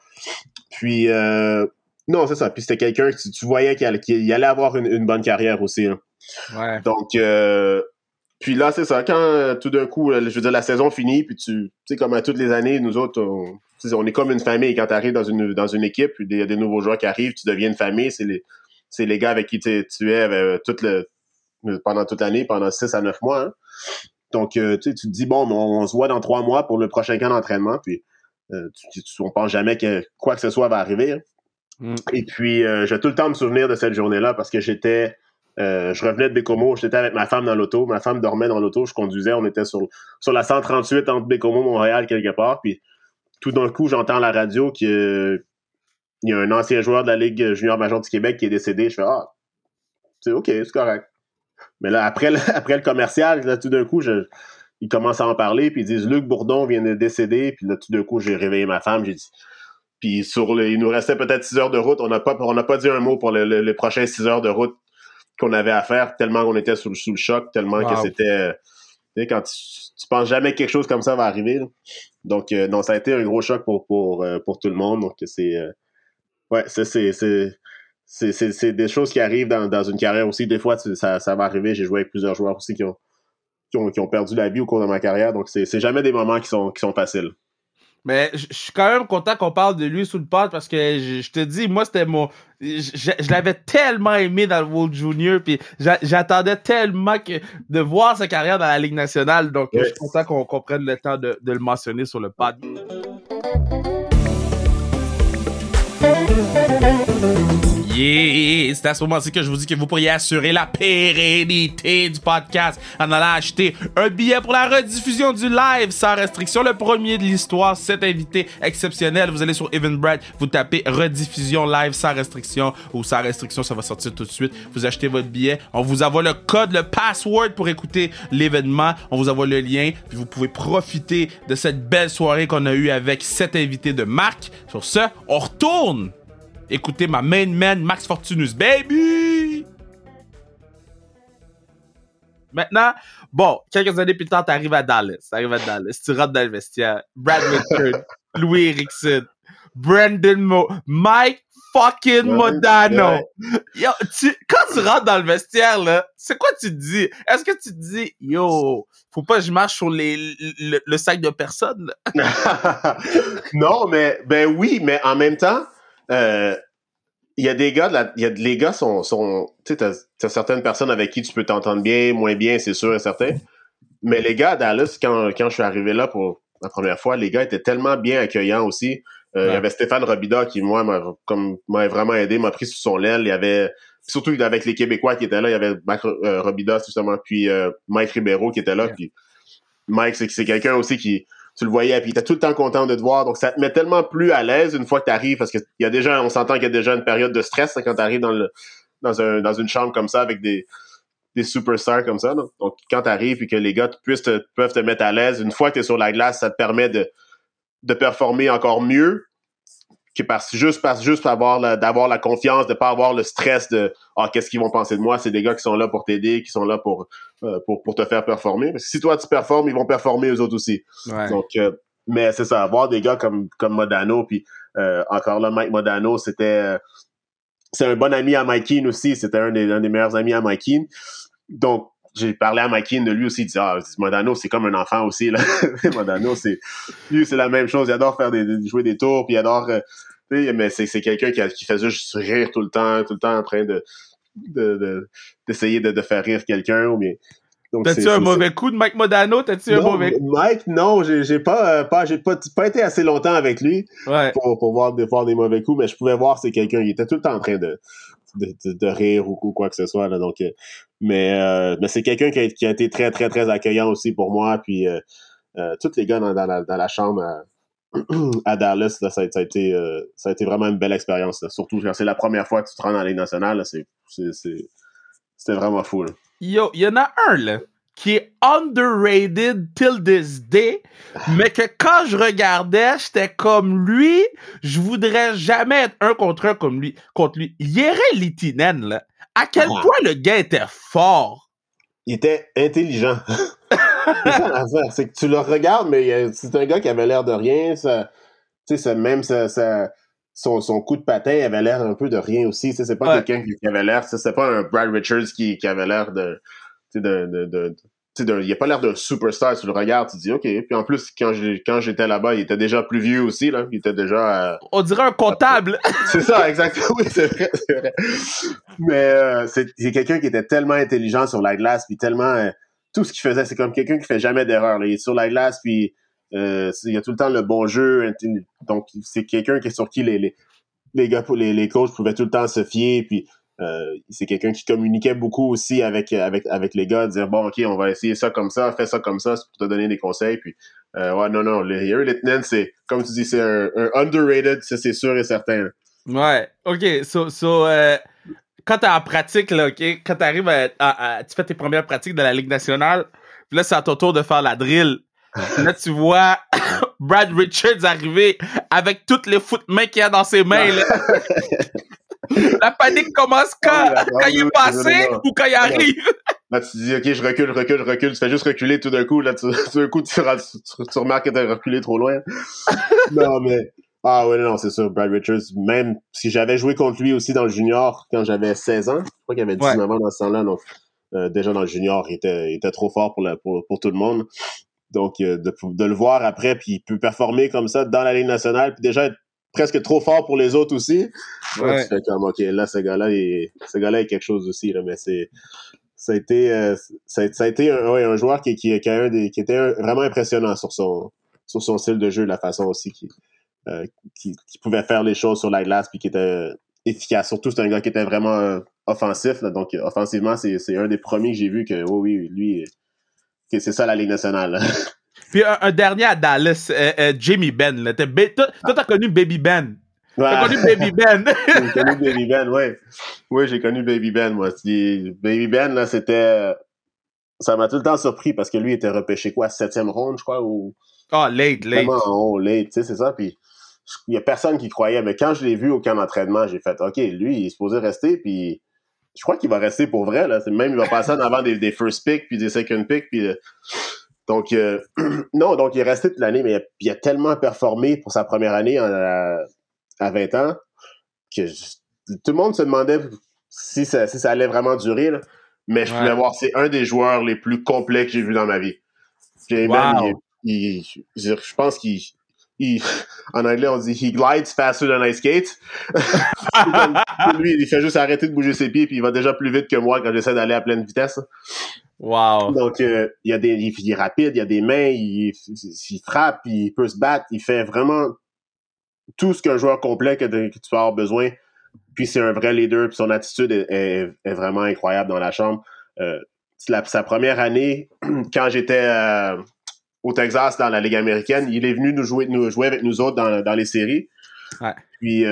Puis, euh, non, c'est ça. Puis c'était quelqu'un que tu, voyais qu'il allait, avoir une, bonne carrière aussi. Ouais. Donc, euh, puis là, c'est ça. Quand euh, tout d'un coup, je veux dire, la saison finit, puis tu sais, comme à toutes les années, nous autres, on, on est comme une famille. Quand tu arrives dans une, dans une équipe, puis il y a des nouveaux joueurs qui arrivent, tu deviens une famille. C'est les, c'est les gars avec qui tu es toute le, pendant toute l'année, pendant 6 à 9 mois. Hein. Donc, tu, tu te dis, bon, on, on, se voit dans trois mois pour le prochain camp d'entraînement. Puis, euh, tu, on pense jamais que quoi que ce soit va arriver. Hein. Mm. Et puis, euh, j'ai tout le temps me souvenir de cette journée-là parce que j'étais, euh, je revenais de Bécomo, j'étais avec ma femme dans l'auto, ma femme dormait dans l'auto, je conduisais, on était sur, sur la 138 entre Bécomo, Montréal, quelque part, puis tout d'un coup, j'entends la radio qu'il y a un ancien joueur de la Ligue junior major du Québec qui est décédé. Je fais Ah, c'est OK, c'est correct. Mais là, après le, (laughs) après le commercial, là, tout d'un coup, ils commencent à en parler, puis ils disent Luc Bourdon vient de décéder, puis là, tout d'un coup, j'ai réveillé ma femme, j'ai dit. Puis sur le, il nous restait peut-être six heures de route. On n'a pas, on n'a pas dit un mot pour les prochains six heures de route qu'on avait à faire, tellement qu'on était sous, sous, le choc, tellement que c'était. Tu sais, quand tu, penses jamais que quelque chose comme ça va arriver. Donc, euh, non, ça a été un gros choc pour, pour, euh, pour tout le monde. Donc, c'est. Euh, ouais, c'est. C'est des choses qui arrivent dans, dans, une carrière aussi. Des fois, ça, ça va arriver. J'ai joué avec plusieurs joueurs aussi qui ont, qui ont, perdu la vie au cours de ma carrière. Donc, c'est jamais des moments qui sont, qui sont faciles.
Mais je suis quand même content qu'on parle de lui sous le pod parce que je te dis, moi, c'était mon. Je, l'avais tellement aimé dans le World Junior, puis j'attendais tellement que, de voir sa carrière dans la Ligue nationale. Donc, je suis content qu'on prenne le temps de, de le mentionner sur le pod. C'est à ce moment-ci que je vous dis que vous pourriez assurer la pérennité du podcast en allant acheter un billet pour la rediffusion du live sans restriction, le premier de l'histoire, cet invité exceptionnel. Vous allez sur Eventbrite, vous tapez rediffusion live sans restriction ou sans restriction, ça va sortir tout de suite. Vous achetez votre billet, on vous envoie le code, le password pour écouter l'événement, on vous envoie le lien, puis vous pouvez profiter de cette belle soirée qu'on a eue avec cet invité de marque. Sur ce, on retourne Écoutez ma main man Max Fortunus, baby! Maintenant, bon, quelques années plus tard, t'arrives à Dallas. T'arrives à Dallas. Tu rentres dans le vestiaire. Brad Richard, (laughs) Louis Erickson, Brandon Mo, Mike fucking Modano. Yo, tu, quand tu rentres dans le vestiaire, là, c'est quoi tu te dis? Est-ce que tu te dis, yo, faut pas que je marche sur les, le, sac de personnes, (laughs)
non, mais, ben oui, mais en même temps, euh, il y a des gars, il y a, les gars sont, sont tu sais, t'as, certaines personnes avec qui tu peux t'entendre bien, moins bien, c'est sûr et certain. Mais les gars à Dallas, quand, quand je suis arrivé là pour la première fois, les gars étaient tellement bien accueillants aussi. Euh, il y avait Stéphane Robida qui, moi, m'a, comme, m'a vraiment aidé, m'a pris sous son aile. Il y avait, surtout avec les Québécois qui étaient là, il y avait Mike euh, Robida, justement, puis Mike Ribeiro qui était là. Puis Mike, c'est, c'est quelqu'un aussi qui, tu le voyais, puis t'es tout le temps content de te voir. Donc, ça te met tellement plus à l'aise une fois que tu arrives, parce qu'il y a déjà, on s'entend qu'il y a déjà une période de stress hein, quand tu arrives dans, le, dans, un, dans une chambre comme ça avec des, des superstars comme ça. Donc, quand tu arrives et que les gars puissent te, peuvent te mettre à l'aise, une fois que tu es sur la glace, ça te permet de, de performer encore mieux que parce, juste parce juste avoir d'avoir la confiance, de pas avoir le stress de ah qu'est-ce qu'ils vont penser de moi? C'est des gars qui sont là pour t'aider, qui sont là pour, euh, pour pour te faire performer. Parce que si toi tu performes, ils vont performer eux autres aussi. Donc euh, mais c'est ça, avoir des gars comme comme Modano puis euh, encore là Mike Modano, c'était c'est un bon ami à Mike Keane aussi. C'était un des, un des meilleurs amis à Mike Keane. Donc j'ai parlé à Mikey de lui aussi, il dit ah Modano c'est comme un enfant aussi là. (laughs) Modano c'est lui c'est la même chose, il adore faire des, jouer des tours puis il adore euh, mais c'est c'est quelqu'un qui, qui faisait juste rire tout le temps, tout le temps en train de d'essayer de, de, faire rire quelqu'un ou bien
T'as-tu un mauvais coup de Mike Modano? T'as-tu un mauvais coup?
Mike, non, j'ai pas, euh, pas, j'ai pas, pas été assez longtemps avec lui pour, pour voir, de, voir des mauvais coups, mais je pouvais voir c'est quelqu'un, il était tout le temps en train de, de, rire ou, quoi que ce soit. Euh, mais euh, mais c'est quelqu'un qui a, été très, très, très accueillant aussi pour moi. Puis euh, tous les gars dans, la, chambre (clears throat) à, Dallas, ça, a été, vraiment une belle expérience. Surtout c'est la première fois que tu te rends dans la Ligue nationale, c'était vraiment fou.
Yo, il y en a un, là, qui est underrated till this day, mais que quand je regardais, j'étais comme lui, je voudrais jamais être un contre un comme lui, contre lui. Yere Litinen, là, à quel ah. point le gars était fort?
Il était intelligent. (laughs) c'est que tu le regardes, mais c'est un gars qui avait l'air de rien. Ça, ça, même ça, ça, son, son coup de patin avait l'air un peu de rien aussi. C'est pas quelqu'un qui avait l'air, c'est pas un Brad Richards qui, qui avait l'air de, de, de, de il a pas l'air d'un superstar. Tu le regardes, tu dis OK. Puis en plus, quand quand j'étais là-bas, il était déjà plus vieux aussi. Là. Il était déjà.
On dirait un comptable. (laughs)
c'est ça, exactement. (laughs) Oui, c'est vrai, vrai, Mais euh, c'est quelqu'un qui était tellement intelligent sur la glace, puis tellement. Euh, tout ce qu'il faisait, c'est comme quelqu'un qui fait jamais d'erreur. Il est sur la glace, puis euh, il y a tout le temps le bon jeu. Donc, c'est quelqu'un qui sur qui les, les, les gars, les, les coachs pouvaient tout le temps se fier. Puis, euh, c'est quelqu'un qui communiquait beaucoup aussi avec, avec, avec les gars, dire bon, ok, on va essayer ça comme ça, fais ça comme ça, pour te donner des conseils. Puis, euh, ouais, non, non, le Harry Lieutenant, c'est, comme tu dis, c'est un, underrated, ça c'est sûr et certain.
Ouais, ok, so, so euh, quand t'es en pratique, là, ok, quand t'arrives à, à, tu fais tes premières pratiques de la Ligue nationale, puis là, c'est à ton tour de faire la drill. (laughs) Là, tu vois (coughs) Brad Richards arriver avec toutes les foot-mains qu'il a dans ses mains. Là. (laughs) La panique commence quand, quand il est passé ou quand il arrive.
Là, tu te dis, OK, je recule, recule, recule. Tu fais juste reculer tout d'un coup. Là, (laughs) tout d'un coup, tu, tu, remarques que t'as reculé trop loin. (laughs) non, mais... Ah ouais, non, c'est ça. Brad Richards, même si j'avais joué contre lui aussi dans le junior quand j'avais 16 ans, je crois qu'il avait 19 ans dans ce temps-là, donc euh, déjà dans le junior, il était, il était trop fort pour, la, pour, pour tout le monde. Donc, euh, de, de, le voir après, puis il peut performer comme ça dans la Ligue nationale, puis déjà être presque trop fort pour les autres aussi. Ouais. tu fais comme, OK, là, ce gars-là, ce gars-là est quelque chose aussi, là, mais c'est, ça a été, euh, ça, a, été un, ouais, un joueur qui, qui, qui, a un des, qui était vraiment impressionnant sur son, sur son style de jeu, la façon aussi qui, euh, qui, qui, pouvait faire les choses sur la glace, puis qui était efficace. Surtout, c'est un gars qui était vraiment offensif, là, donc offensivement, c'est, c'est un des premiers que j'ai vu que, oh oui, lui, c'est ça la Ligue nationale. (laughs)
Puis un, dernier à Dallas, euh, euh, Jamie Ben. Là. toi, t'as connu Baby Ben. T'as connu Baby Ben. (laughs)
j'ai connu Baby Ben, oui. Oui, j'ai connu Baby Ben, moi. Baby Ben, là, c'était... Ça m'a tout le temps surpris parce que lui était repêché, quoi, septième ronde, je crois, ou...
Ah, oh, late, late.
Vraiment oh, late, tu sais, c'est ça. Puis il y a personne qui croyait. Mais quand je l'ai vu au camp d'entraînement, j'ai fait, OK, lui, il est supposé rester, puis je crois qu'il va rester pour vrai. Là. Même il va passer en avant des, des, first picks puis des second picks. Puis, euh, donc, euh, (clears throat) non, donc il est resté toute l'année, mais il a, tellement performé pour sa première année à, 20 ans que tout le monde se demandait si ça, si ça allait vraiment durer. Mais je voulais voir, c'est un des joueurs les plus complets que j'ai vu dans ma vie. Wow. je pense qu'il (laughs) en anglais, on dit he glides faster than I skate. (laughs) lui, il fait juste arrêter de bouger ses pieds, puis il va déjà plus vite que moi quand j'essaie d'aller à pleine vitesse.
Wow.
Donc, euh, il, y a des, il, est rapide, il y a des mains, il, il, frappe, il peut se battre, il fait vraiment tout ce qu'un joueur complet que, tu vas avoir besoin. Puis c'est un vrai leader, puis son attitude est, vraiment incroyable dans la chambre. Euh, sa première année, (clears throat) quand j'étais euh, au Texas dans la Ligue américaine. Il est venu nous jouer, nous jouer avec nous autres dans, dans les séries.
Ouais.
Puis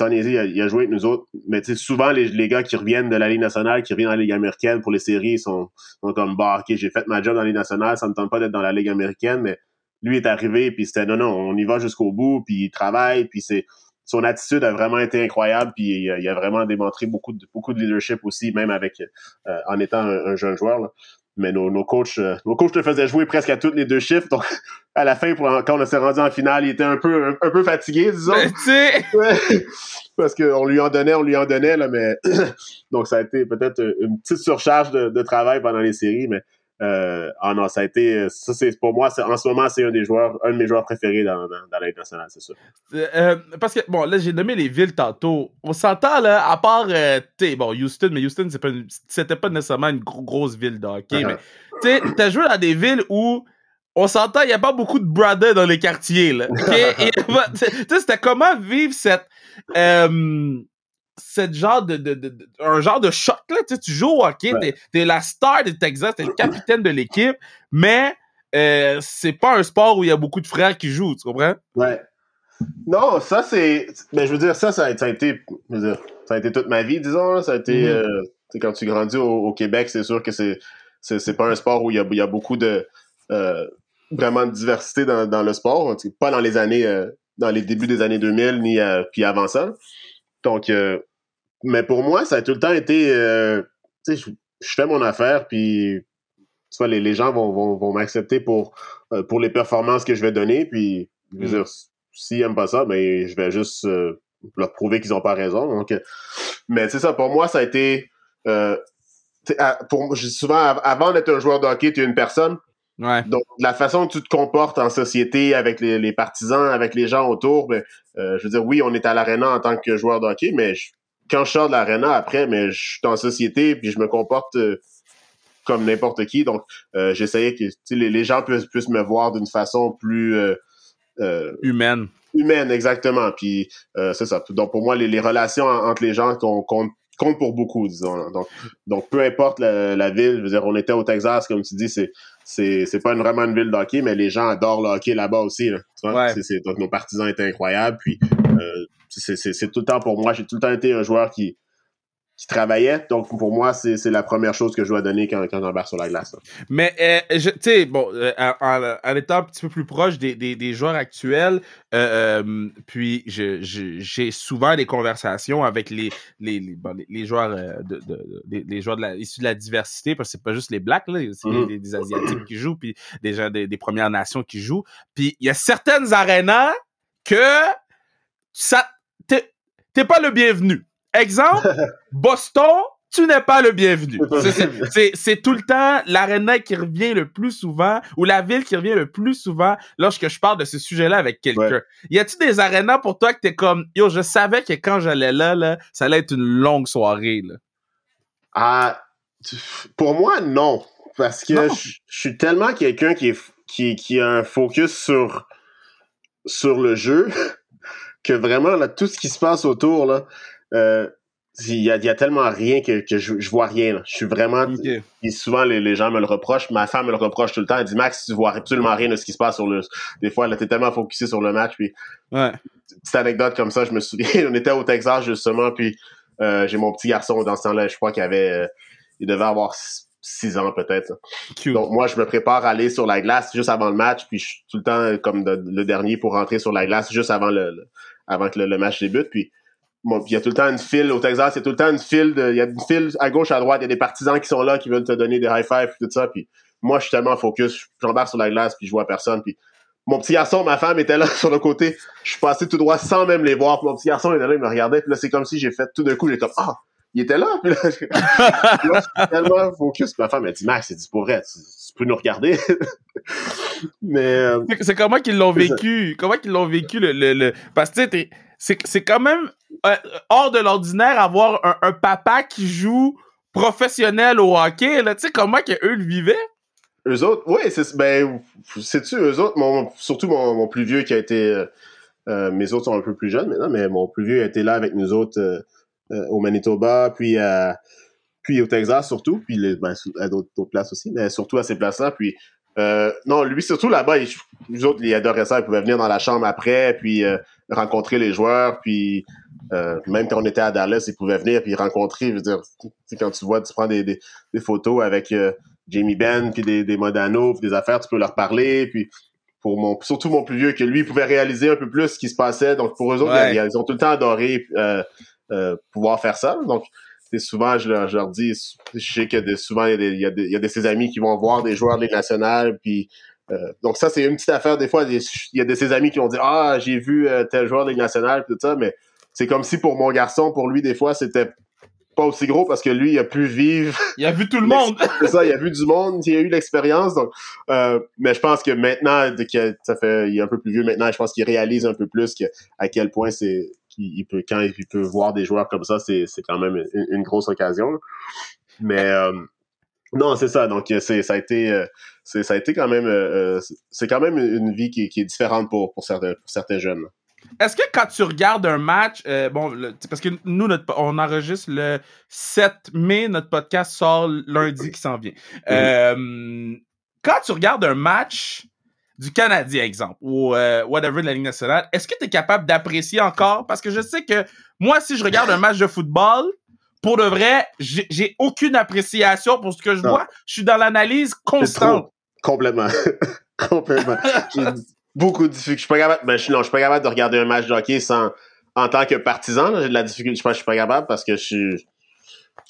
euh, il a, joué avec nous autres. Mais souvent, les, gars qui reviennent de la Ligue nationale, qui reviennent dans la Ligue américaine pour les séries, sont, sont comme bah, ok, j'ai fait ma job dans la Ligue nationale, ça me tente pas d'être dans la Ligue américaine, mais lui est arrivé, puis c'était non, non, on y va jusqu'au bout, puis il travaille, puis c'est son attitude a vraiment été incroyable, puis il a, vraiment démontré beaucoup de, beaucoup de leadership aussi, même avec euh, en étant un, un jeune joueur. Là mais nos, nos coachs euh, nos coachs te faisaient jouer presque à toutes les deux chiffres. Donc (laughs) à la fin pour quand on s'est rendu en finale il était un peu un, peu fatigué disons.
Ben, (laughs)
parce qu'on lui en donnait, on lui en donnait, là, mais (clears throat) donc ça a été peut-être une petite surcharge de, travail pendant les séries, mais euh, ah non, ça a été, ça c'est pour moi, en ce moment, c'est un des joueurs, un de mes joueurs préférés dans, dans, dans nationale, c'est ça.
Euh, euh, parce que, bon, là, j'ai nommé les villes tantôt. On s'entend, là, à part, euh, tu bon, Houston, mais Houston, c'était pas, pas nécessairement une grosse ville de hockey, uh-huh. mais, tu sais, t'as joué dans des villes où on s'entend, il n'y a pas beaucoup de brothers dans les quartiers. Là, (laughs) c'était comment vivre cette, euh, cette genre de, de, de, un genre de choc là. Tu joues au hockey, t'es es la star de Texas, t'es le capitaine de l'équipe, mais euh, c'est pas un sport où il y a beaucoup de frères qui jouent, tu comprends?
Ouais. Non, ça c'est, mais je veux dire ça, ça a, été, je veux dire, ça a été toute ma vie, disons. Ça a été, mm-hmm. euh, quand tu grandis au, Québec, c'est sûr que c'est, c'est, pas un sport où il y a, il y a beaucoup de euh, vraiment de diversité dans, dans le sport. Pas dans les années, dans les débuts des années 2000 ni puis avant ça. Donc, euh, mais pour moi, ça a tout le temps été, tu sais, je, fais mon affaire puis tu vois, les, les gens vont, vont, vont m'accepter pour, pour les performances que je vais donner. Puis, je veux mm. dire, s'ils n'aiment pas ça, mais ben, je vais juste leur prouver qu'ils n'ont pas raison. Donc, mais c'est ça, pour moi, ça a été. pour, souvent, avant d'être un joueur de hockey, tu es une personne. Donc, la façon que tu te comportes en société avec les, partisans, avec les gens autour, ben, euh, je veux dire, oui, on est à l'aréna en tant que joueur de hockey, mais quand je sors de l'aréna après, mais je suis en société puis je me comporte euh, comme n'importe qui. Donc, euh, j'essayais que les, les, gens puissent, puissent me voir d'une façon plus
humaine.
Humaine, exactement. Puis c'est ça. Donc, pour moi, les, relations entre les gens comptent compte pour beaucoup, disons. Donc, donc peu importe la, ville, je veux dire, on était au Texas, comme tu dis, c'est c'est pas une, vraiment une ville de hockey, mais les gens adorent le hockey là-bas aussi. Là, tu vois? donc nos partisans étaient incroyables. Puis euh, c'est tout le temps pour moi, j'ai tout le temps été un joueur qui, qui travaillait. Donc, pour moi, c'est la première chose que je dois donner quand, quand j'embarque sur la glace.
Mais, euh, tu sais, bon, euh, en, étant un petit peu plus proche des, des, des joueurs actuels, euh, euh puis j'ai souvent des conversations avec les, les, les, bon, les joueurs, de, de, les joueurs de la, issus de la diversité, parce que c'est pas juste les Blacks, là, c'est mm-hmm. des, Asiatiques qui jouent, puis des gens des, des Premières Nations qui jouent. Puis il y a certaines arénas que ça t'es pas le bienvenu. Exemple, (laughs) Boston, tu n'es pas le bienvenu. C'est tout le temps l'aréna qui revient le plus souvent ou la ville qui revient le plus souvent lorsque je parle de ce sujet-là avec quelqu'un. Y a-tu des arénas pour toi que t'es comme yo, je savais que quand j'allais là, là, ça allait être une longue soirée là?
Ah, pour moi non, parce que je suis tellement quelqu'un qui, qui qui a un focus sur sur le jeu (laughs) que vraiment là tout ce qui se passe autour là euh, il y, a, y, a, tellement rien que, que je, je, vois rien. Je suis vraiment. Et souvent, les, les, gens me le reprochent. Ma femme me le reproche tout le temps. Elle dit Max, tu vois absolument rien de ce qui se passe sur le. Des fois, elle était tellement focusée sur le match. Puis,
ouais.
petite anecdote comme ça, je me souviens. (laughs) on était au Texas justement. Puis, euh, j'ai mon petit garçon dans ce temps-là. Je crois qu'il avait. Euh, il devait avoir six ans peut-être. Donc, moi, je me prépare à aller sur la glace juste avant le match. Puis, je suis tout le temps comme le dernier pour rentrer sur la glace juste avant le, avant que le, le match débute. Puis, il y a tout le temps une file. Au Texas, il y a tout le temps une file de, il y a une file à gauche, à droite, il y a des partisans qui sont là, qui veulent te donner des high five tout ça, puis moi, je suis tellement focus, j'embarque sur la glace, puis je vois personne, puis mon petit garçon, ma femme était là (laughs) sur le côté, je suis passé tout droit sans même les voir, puis mon petit garçon était là, il me regardait, puis là, c'est comme si j'ai fait tout d'un coup, j'ai comme, ah, il était là, (laughs) puis là, je, suis tellement focus, ma femme m'a dit, Max, c'est dit pour vrai, tu, peux nous regarder. (laughs) Mais, euh,
c'est comment qu'ils l'ont vécu, comment qu'ils l'ont vécu, le, le, le, parce que tu sais, c'est quand même euh, hors de l'ordinaire avoir un, papa qui joue professionnel au hockey. Tu sais comment que eux le vivaient?
Eux autres, oui, c'est ben, sais-tu, eux autres, mon, surtout mon, mon, plus vieux qui a été. Euh, euh, mes autres sont un peu plus jeunes maintenant, mais mon plus vieux a été là avec nous autres au Manitoba, puis puis au Texas surtout, puis les, ben, à d'autres places aussi, mais surtout à ces places-là. Puis non, lui surtout là-bas, nous autres, il adorait ça. Il pouvait venir dans la chambre après, puis rencontrer les joueurs, puis euh, même quand on était à Dallas, ils pouvaient venir puis rencontrer. Je veux dire, quand tu vois, tu prends des, des, photos avec euh, Jamie Ben puis des, des Modano, puis des affaires, tu peux leur parler. Puis pour mon, surtout mon plus vieux, que lui pouvait réaliser un peu plus ce qui se passait. Donc pour eux autres, ils, ont tout le temps adoré euh, pouvoir faire ça. Donc souvent, je leur, je leur, dis, je sais que souvent, il y, a des, il, y a des, il y a de ses amis qui vont voir des joueurs de Ligue nationale, puis donc ça, c'est une petite affaire. Des fois, il y a de ses amis qui vont dire Ah, j'ai vu tel joueur de Ligue nationale, tout ça, mais c'est comme si pour mon garçon, pour lui, des fois, c'était pas aussi gros parce que lui, il a pu vivre. (laughs)
Il a vu tout le monde. (laughs)
c'est ça, il a vu du monde, il a eu l'expérience. Donc, euh, mais je pense que maintenant, que ça fait, il est un peu plus vieux maintenant, je pense qu'il réalise un peu plus que, à quel point c'est, qu'il peut, quand il peut voir des joueurs comme ça, c'est, c'est quand même une, grosse occasion. Mais, euh, non, c'est ça. Donc, c'est, ça a été, euh, c'est, ça a été quand même, c'est quand même une vie qui, qui est différente pour, pour certains, pour certains jeunes.
Est-ce que quand tu regardes un match, euh, bon, parce que nous, on enregistre le 7 mai, notre podcast sort lundi qui s'en vient. Euh, quand tu regardes un match du Canadien, exemple, ou euh, whatever de la Ligue nationale, est-ce que tu es capable d'apprécier encore? Parce que je sais que moi, si je regarde un match de football, pour de vrai, j'ai aucune appréciation pour ce que je vois. Je suis dans l'analyse constante.
Complètement. (laughs) Complètement beaucoup de difficultés. Je suis pas capable, ben, je, non, je suis pas capable de regarder un match de hockey sans, en tant que partisan. J'ai de la difficulté. Je pense que je suis pas capable parce que je suis,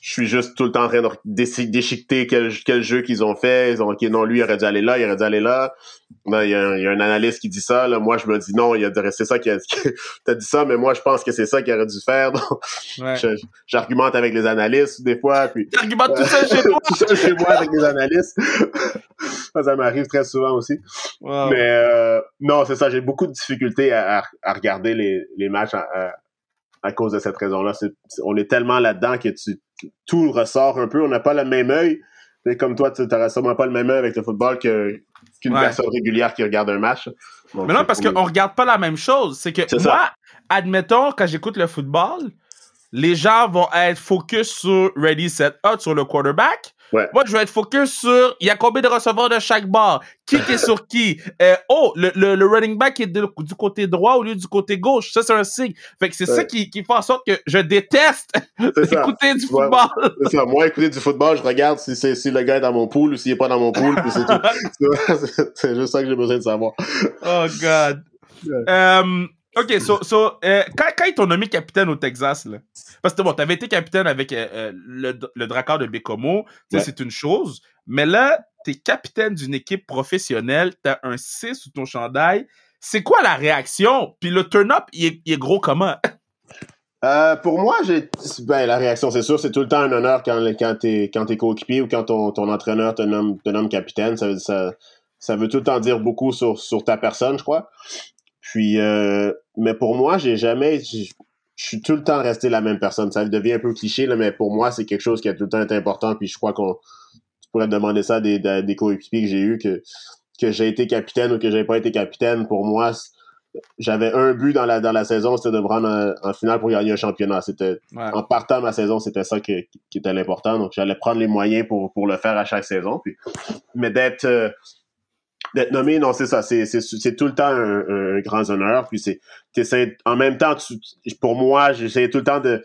je suis juste tout le temps en train de déchiqueter quel, quel jeu qu'ils ont fait. Ils ont, OK, non, lui, il aurait dû aller là, il aurait dû aller là. Il, y a un, il y a un analyste qui dit ça. Là. Moi, je me dis non, il a de rester ça qui a (laughs) t'as dit ça, mais moi, je pense que c'est ça qu'il aurait dû faire. (laughs) Donc, j'argumente avec les analystes des fois. Puis,
tout (laughs) ça chez toi?
tout ça chez moi avec les analystes. ça m'arrive très souvent aussi. Mais euh, non, c'est ça. J'ai beaucoup de difficultés à, à, regarder les, les matchs à, à cause de cette raison-là. on est tellement là-dedans que tu, tout ressort un peu. On n'a pas le même œil. comme toi, tu n'auras sûrement pas le même œil avec le football que, qu'une personne régulière qui regarde un match.
mais non, parce qu'on regarde pas la même chose. C'est que moi, admettons, quand j'écoute le football, les gens vont être focus sur ready, set, out, sur le quarterback. Moi, je vais être focus sur il y a combien de receveurs de chaque barre, qui est sur (laughs) qui? Euh, oh, le, le, running back est du côté droit au lieu du côté gauche. Ça, c'est un signe. Fait que c'est ça qui, qui fait en sorte que je déteste (laughs) écouter du football.
c'est ça. Moi, écouter du football, je regarde si, c'est si le gars est dans mon pool ou s'il est pas dans mon pool. (laughs) c'est juste ça que j'ai besoin de savoir.
Oh, God. Um, OK, so, so euh, quand, quand, ils t'ont nommé capitaine au Texas, là, parce que bon, t'avais été capitaine avec euh, euh, le, le Drakkar de Bécomo, c'est une chose, mais là, t'es capitaine d'une équipe professionnelle, t'as un 6 sous ton chandail. C'est quoi la réaction? Puis le turn-up, il est, gros comment? (laughs)
pour moi, j'ai ben, la réaction, c'est sûr, c'est tout le temps un honneur quand, quand t'es quand es coéquipier ou quand ton, ton entraîneur te nomme, te nomme capitaine. Ça, ça, ça veut tout le temps dire beaucoup sur, sur ta personne, je crois. Puis, euh, mais pour moi, j'ai jamais, je suis tout le temps resté la même personne. Ça devient un peu cliché, là, mais pour moi, c'est quelque chose qui a tout le temps été important. Puis je crois qu'on pourrait demander ça à des, des coéquipiers que j'ai eu que que j'ai été capitaine ou que j'ai pas été capitaine. Pour moi, j'avais un but dans la dans la saison, c'était de me rendre en, finale pour gagner un championnat. C'était en partant ma saison, c'était ça qui, qui était l'important. Donc j'allais prendre les moyens pour pour le faire à chaque saison. Puis, mais d'être euh, d'être nommé, non, c'est ça. C'est, tout le temps un, grand honneur. Puis c'est, en même temps, pour moi, j'essaie tout le temps de,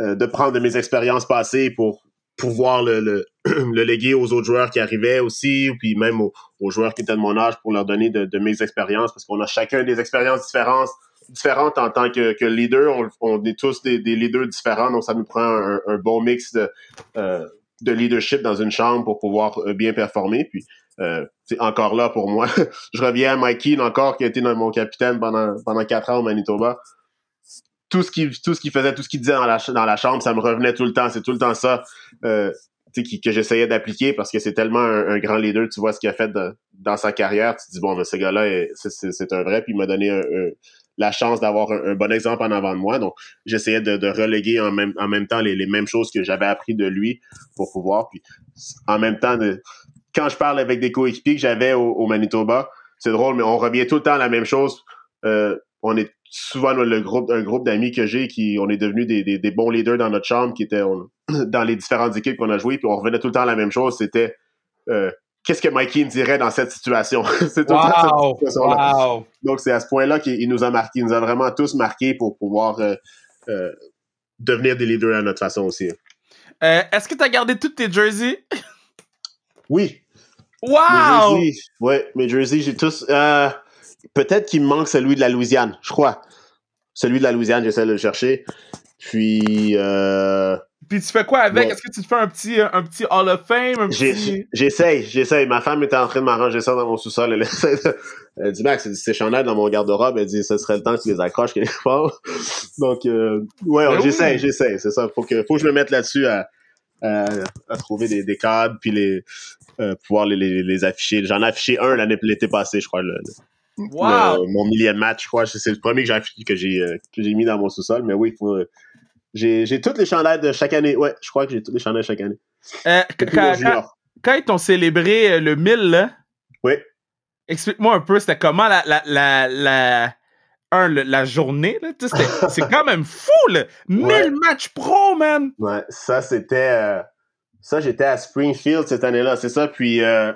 euh, de prendre de mes expériences passées pour pouvoir le, le, (clears throat) le, léguer aux autres joueurs qui arrivaient aussi, puis même aux, joueurs qui étaient de mon âge pour leur donner de, mes expériences, parce qu'on a chacun des expériences différentes différentes en tant que, que leader. On, est tous des, des, leaders différents, donc ça nous prend un, bon mix de, euh, de leadership dans une chambre pour pouvoir euh, bien performer. Puis euh, encore là pour moi. (laughs) je reviens à Mike Keane encore, qui a été mon capitaine pendant, pendant quatre ans au Manitoba. Tout ce qu'il tout ce faisait, tout ce qu'il disait dans la, dans la chambre, ça me revenait tout le temps. C'est tout le temps ça euh, que j'essayais d'appliquer parce que c'est tellement un, grand leader. Tu vois ce qu'il a fait dans sa carrière. Tu te dis, bon, mais ce gars-là, c'est un vrai. Puis il m'a donné la chance d'avoir un, bon exemple en avant de moi. Donc, j'essayais de, de, reléguer en même, en même temps les, les mêmes choses que j'avais appris de lui pour pouvoir. Puis en même temps, de, quand je parle avec des coéquipiers que j'avais au, Manitoba, c'est drôle, mais on revient tout le temps à la même chose. Euh, on est souvent le groupe, un groupe d'amis que j'ai qui on est devenus des, des, bons leaders dans notre chambre, qui étaient (coughs) dans les différentes équipes qu'on a jouées, puis on revenait tout le temps à la même chose. C'était euh, qu'est-ce que Mikey dirait dans cette situation? (laughs) c'est tout le temps cette situation-là. Donc c'est à ce point-là qu'il nous a marqué, il nous a vraiment tous marqués pour pouvoir euh, devenir des leaders à notre façon aussi.
Est-ce que tu as gardé toutes tes jerseys?
Oui,
Wow!
Ouais, mes jerseys, j'ai tous. Euh, peut-être qu'il me manque celui de la Louisiane, je crois. Celui de la Louisiane, j'essaie de le chercher. Puis, euh,
Puis tu fais quoi avec? Est-ce que tu te fais un petit, un petit Hall of Fame?
J'essaye, j'essaye. Ma femme était en train de m'arranger ça dans mon sous-sol. Elle, elle, dit, Max, c'est chandail dans mon garde-robe. Elle dit, ce serait le temps que tu les accroches quelque part. (laughs) Donc, euh, ouais, ben j'essaye, j'essaye. C'est ça. Faut que, faut que je me mette là-dessus à, à, trouver des, des cadres puis les, euh, pouvoir les, les, les afficher. J'en ai affiché un l'année l'été passé, je crois. Le,
wow.
mon millième match, je crois. C'est le premier que j'ai que j'ai euh, que j'ai mis dans mon sous-sol. Mais oui, il faut j'ai toutes les chandelles de chaque année. Ouais, je crois que j'ai toutes les chandelles chaque année.
Euh, quand, ils t'ont célébré euh, le 1000, là,
oui.
explique-moi un peu, c'était comment la, la, la, la, un, la journée, c'est quand même fou, là. (laughs) 1000 matchs pro, man!
Ouais, ça, c'était. Euh, ça, j'étais à Springfield cette année-là, c'est ça. Puis, euh,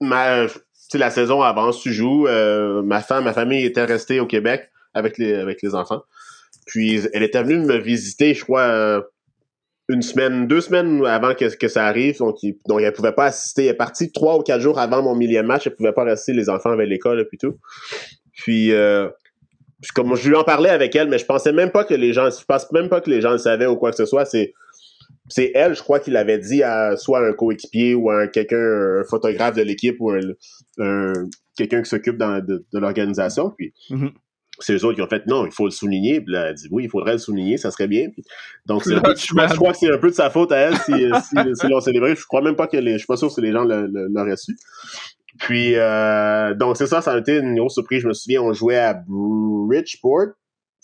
ma, la saison avance, tu joues. ma femme, ma famille était restée au Québec avec les, avec les enfants. Puis elle était venue me visiter, je crois, euh, une semaine, deux semaines avant que, que ça arrive. Donc, il, donc, elle pouvait pas assister. Elle est partie trois ou quatre jours avant mon millième match. Elle pouvait pas rester les enfants avec l'école et tout. Puis, euh, comme je lui en parlais avec elle, mais je pensais même pas que les gens, je pense même pas que les gens le savaient ou quoi que ce soit. C'est, c'est elle, je crois, qui l'avait dit à soit un coéquipier ou à quelqu'un, un photographe de l'équipe ou un, quelqu'un qui s'occupe de, l'organisation. Puis, mm-hmm c'est eux autres qui ont fait non, il faut le souligner. Puis là, elle a dit oui, il faudrait le souligner, ça serait bien. donc, (laughs) je, crois que c'est un peu de sa faute à elle si, (laughs) si, si l'on célébré. Je crois même pas que les, je suis pas sûr que les gens l'auraient su. Puis, euh, donc, c'est ça, ça a été une grosse surprise. Je me souviens, on jouait à Bridgeport,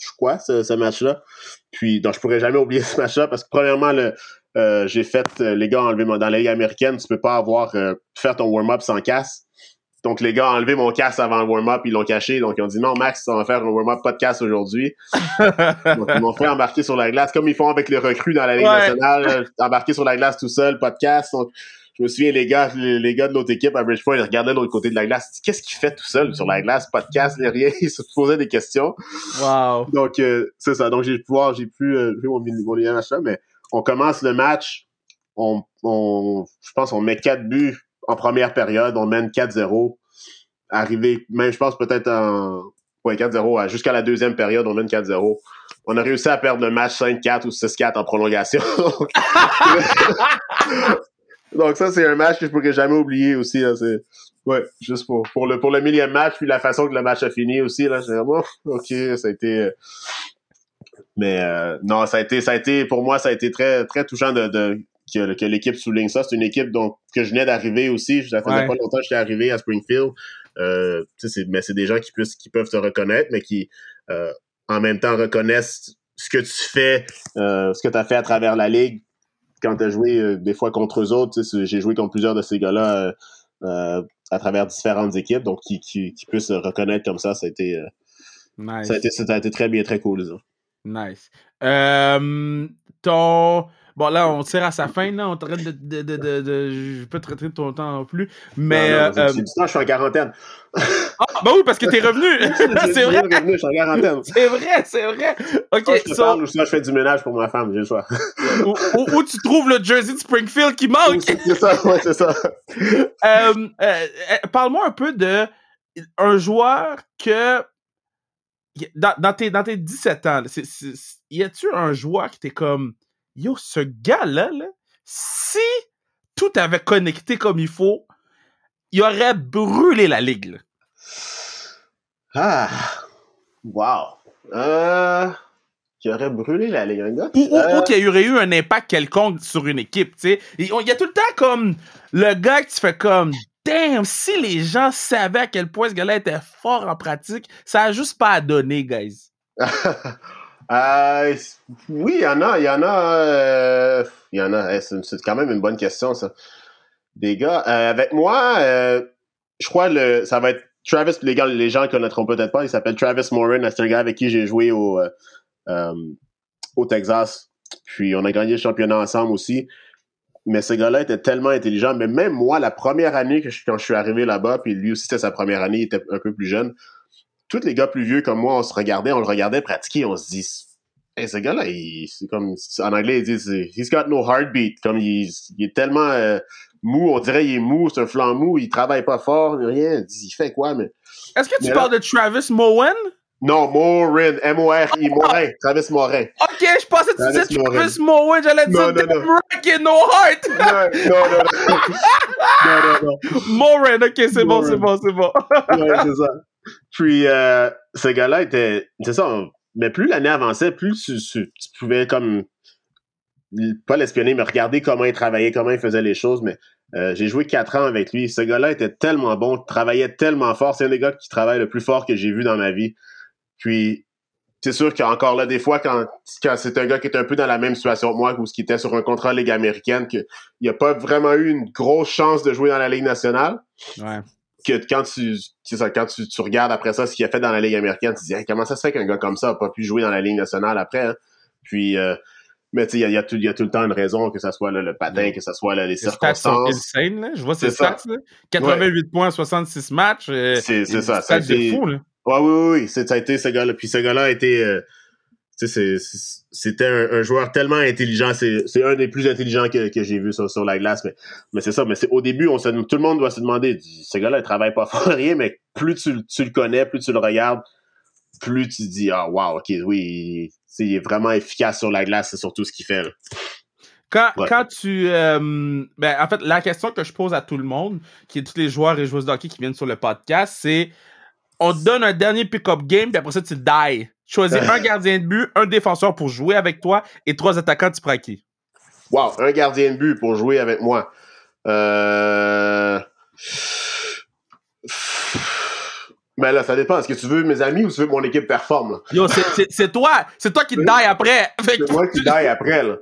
je crois, ce, match-là? Puis, donc, je pourrais jamais oublier ce match-là parce que, premièrement, le, euh, j'ai fait, euh, les gars, enlever dans la Ligue américaine, tu peux pas avoir, faire ton warm-up sans casse. Donc, les gars ont enlevé mon casque avant le warm-up, ils l'ont caché. Donc, ils ont dit non, Max, on va faire un warm-up podcast aujourd'hui. (laughs) donc, ils m'ont fait embarquer sur la glace, comme ils font avec les recrues dans la Ligue nationale, euh, embarquer sur la glace tout seul, podcast. Donc, je me souviens, les gars, les, gars de l'autre équipe à Bridgeport, ils regardaient de l'autre côté de la glace. Qu'est-ce qu'il fait tout seul sur la glace? Podcast, rien. (laughs) Ils se posaient des questions.
Wow.
Donc, euh, c'est ça. Donc, j'ai pu voir, j'ai pu euh, jouer mon, mon lien mais on commence le match. On, on, je pense, on met quatre buts en première période, on mène 4-0. Arrivé, même je pense peut-être en ouais, 4-0, jusqu'à la deuxième période, on mène 4-0. On a réussi à perdre le match 5-4 ou 6-4 en prolongation. (laughs) (laughs) Donc ça, c'est un match que je pourrais jamais oublier aussi. Là. C'est, ouais, juste pour, pour, le, pour le millième match, puis la façon que le match a fini aussi. Là, j'ai vraiment, ok, ça a été... Euh, mais euh, non, ça a été, ça a été, pour moi, ça a été très, très touchant de, de que, l'équipe souligne ça. C'est une équipe donc, que je venais d'arriver aussi. Ça faisait pas longtemps que j'étais arrivé à Springfield. Euh, mais c'est des gens qui, puissent, qui peuvent te reconnaître, mais qui euh, en même temps reconnaissent ce que tu fais, ce que tu as fait à travers la ligue quand tu as joué des fois contre eux autres. J'ai joué contre plusieurs de ces gars-là à travers différentes équipes, donc qui, qui, qui puissent se reconnaître comme ça, ça a été, ça, a été ça a été très bien, très cool. Ça.
Nice. ton Bon, là, on tire à sa fin, là. On traite de. de, de, de, de je te traiter ton temps non plus. Mais.
Non, non, euh, je suis en quarantaine.
ah, bah oui, parce que t'es revenu. (laughs) (laughs) c'est vrai.
Revenu, je suis en quarantaine.
C'est vrai, c'est vrai. Ok,
je so... parle, je fais du ménage pour ma femme, j'ai le choix.
où, tu trouves le jersey de Springfield qui manque.
c'est ça, ouais, c'est ça. (laughs)
euh, euh, Parle-moi un peu de un joueur que. Dans, dans, tes, dans tes 17 ans, y a-tu un joueur qui t'est comme yo, ce gars-là, si tout avait connecté comme il faut, il aurait brûlé la ligue.
Ah, wow. Euh, qui aurait brûlé la ligue,
un gars. Ou, euh... qu'il y aurait eu un impact quelconque sur une équipe, tu sais. Il y a tout le temps comme le gars qui fait comme damn, si les gens savaient à quel point ce gars-là était fort en pratique, ça a juste pas à donner, guys. (laughs)
Euh, oui, il y en a, il y en a, euh, il y en a. c'est quand même une bonne question, ça. Des gars, euh, avec moi, je crois le, ça va être Travis. Les gars, les gens connaîtront peut-être pas. Il s'appelle Travis Morin. C'est un gars avec qui j'ai joué au au Texas. Puis on a gagné le championnat ensemble aussi. Mais ce gars-là était tellement intelligent. Mais même moi, la première année quand je suis arrivé là-bas, puis lui aussi c'était sa première année, il était un peu plus jeune tous les gars plus vieux comme moi, on se regardait, on le regardait pratiquer, on se dit, hey, ce gars-là, c'est comme, en anglais, ils disent, he's got no heartbeat. Comme il, est tellement euh, mou, on dirait il est mou, c'est un flanc mou, il travaille pas fort, rien. Il fait quoi, mais.
Est-ce que tu parles de Travis Mowen?
Non, Morin, M-O-R-I, Morin, Travis Morin.
Ok, je pensais que tu disais Travis Morin, j'allais dire et No Heart.
non, non, non. non, non, (laughs) non.
Morin, ok, c'est bon, c'est bon, c'est bon.
ouais, c'est ça. Puis, euh, ce gars-là était, c'est ça, mais plus l'année avançait, plus tu, pouvais comme pas l'espionner, mais regarder comment il travaillait, comment il faisait les choses. Mais euh, j'ai joué quatre ans avec lui. Ce gars-là était tellement bon, travaillait tellement fort. C'est un des gars qui travaille le plus fort que j'ai vu dans ma vie. Puis, c'est sûr qu'encore là, des fois, quand, c'est un gars qui est un peu dans la même situation que moi, ou qui était sur un contrat Ligue américaine, qu'il n'a pas vraiment eu une grosse chance de jouer dans la Ligue nationale.
Ouais.
Que quand tu, ça, quand tu, tu, regardes après ça ce qu'il a fait dans la Ligue américaine, tu te dis comment ça se fait qu'un gars comme ça n'a pas pu jouer dans la Ligue nationale après. Hein? Puis euh, mais tu sais, il y, y, a tout le temps une raison, que ce soit là, le patin, que ce soit là, les circonstances.
C'est insane, là. Je vois ces stats, là. 88 points, 66 matchs. Euh,
c'est ça.
Été... fou, là.
Ouais, oui, oui, oui. Ça a été ce gars-là. Puis ce gars-là a été... Euh, c'était un, un, joueur tellement intelligent. C'est un des plus intelligents que, que j'ai vu sur, sur, la glace. Mais, mais c'est ça. Mais c'est au début, on se, tout le monde doit se demander, ce gars-là, il travaille pas (laughs) fort rien, mais plus tu, tu, le connais, plus tu le regardes, plus tu dis, ah, wow, ok, oui, il est vraiment efficace sur la glace, c'est surtout ce qu'il fait.
Quand, quand tu. Euh, ben, en fait, la question que je pose à tout le monde, qui est tous les joueurs et joueuses de hockey qui viennent sur le podcast, c'est on te donne un dernier pick-up game, puis après ça, tu die. Choisis un gardien de but, un défenseur pour jouer avec toi et trois attaquants, tu prends qui?
Wow, un gardien de but pour jouer avec moi. Euh. Ben là, ça dépend. Est-ce que tu veux mes amis ou tu veux que mon équipe performe? Là?
Yo, c'est toi. C'est toi qui (laughs) die après.
C'est moi qui die après, là.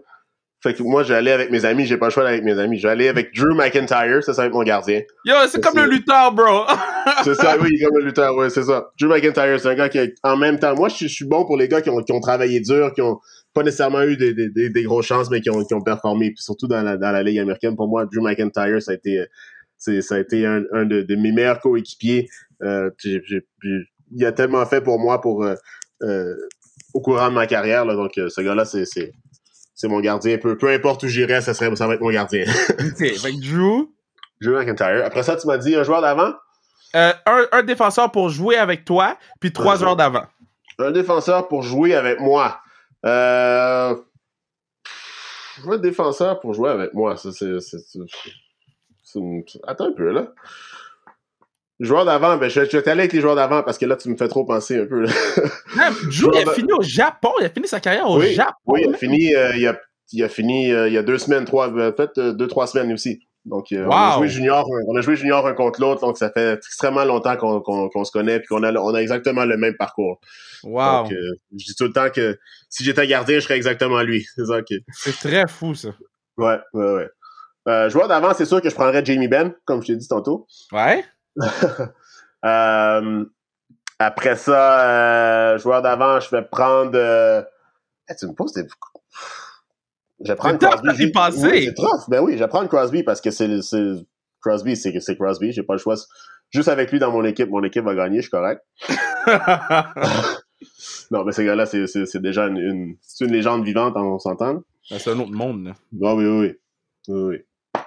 Fait que moi, j'allais avec mes amis, j'ai pas le choix d'aller avec mes amis. J'allais avec Drew McIntyre, ça, ça va être mon gardien.
Yo, c'est comme le lutteur, bro. (laughs)
c'est ça, oui, comme le lutteur, ouais, c'est ça. Drew McIntyre, c'est un gars qui, en même temps, moi, je suis bon pour les gars qui ont, qui ont travaillé dur, qui ont pas nécessairement eu des, des, des, grosses chances, mais qui ont, qui ont performé. Puis surtout dans la, dans la Ligue américaine, pour moi, Drew McIntyre, ça a été, ça a été un, un de, de, mes meilleurs coéquipiers. Euh, il a tellement fait pour moi pour euh, euh, au courant de ma carrière. Là, donc, ce gars-là, c'est, c'est, mon gardien. Peu, peu importe où j'irai, ça, serait, ça va être mon gardien. (laughs)
OK. Avec Drew?
Drew McIntyre. Après ça, tu m'as dit un joueur d'avant?
un, un, défenseur pour jouer avec toi, puis trois joueurs d'avant.
Un défenseur pour jouer avec moi. Euh... Un défenseur pour jouer avec moi. Ça, c'est, Attends un peu, là. Joueur d'avant, ben, je, je vais t'aller avec les joueurs d'avant parce que là, tu me fais trop penser un peu.
Drew, il a fini au Japon. Il a fini sa carrière au Japon.
Oui, il a fini, euh, il, a, il a fini euh, il y a deux semaines, trois, euh, peut-être deux, trois semaines aussi. Donc, on, a joué junior, on a joué junior un contre l'autre, donc ça fait extrêmement longtemps qu'on qu'on se connaît, puis qu'on a, on a exactement le même parcours.
Wow.
Donc, je dis tout le temps que si j'étais gardien, je serais exactement lui. (laughs) C'est ça
C'est très fou, ça.
Ouais, ouais, ouais. Euh, joueur d'avant, c'est sûr que je prendrais Jamie Benn, comme je t'ai dit tantôt.
Ouais. (laughs)
euh, après ça, euh, joueur d'avant, je vais prendre. Euh... Hey, tu me poses des.
Je vais prendre Crosby.
Oui, c'est trop. Ben oui, je vais prendre Crosby parce que c'est Crosby, c'est Crosby. J'ai pas le choix. Juste avec lui dans mon équipe, mon équipe va gagner, je suis correct. (laughs) non, mais ce gars-là, c'est déjà une, une, une, légende vivante, on s'entend.
Ben, c'est un autre monde. Là.
Oui, oui, oui. oui.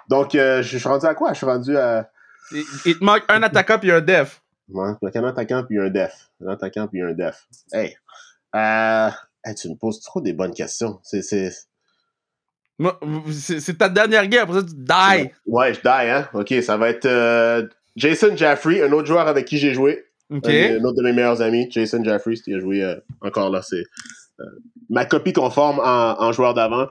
Donc, euh, je suis rendu à quoi? Je suis rendu à.
Il, te manque un attaquant puis un def.
Ouais, un attaquant puis un def. Un attaquant puis un def. Hey. Euh, tu me poses trop des bonnes questions. C'est.
C'est ta dernière guerre, pour ça tu die.
Ouais, je die, hein. Ok, ça va être euh, Jason Jaffrey, un autre joueur avec qui j'ai joué.
Ok.
Un, autre de mes meilleurs amis, Jason Jaffrey, qui a joué euh, encore là. C'est ma copie conforme en, en joueur d'avant.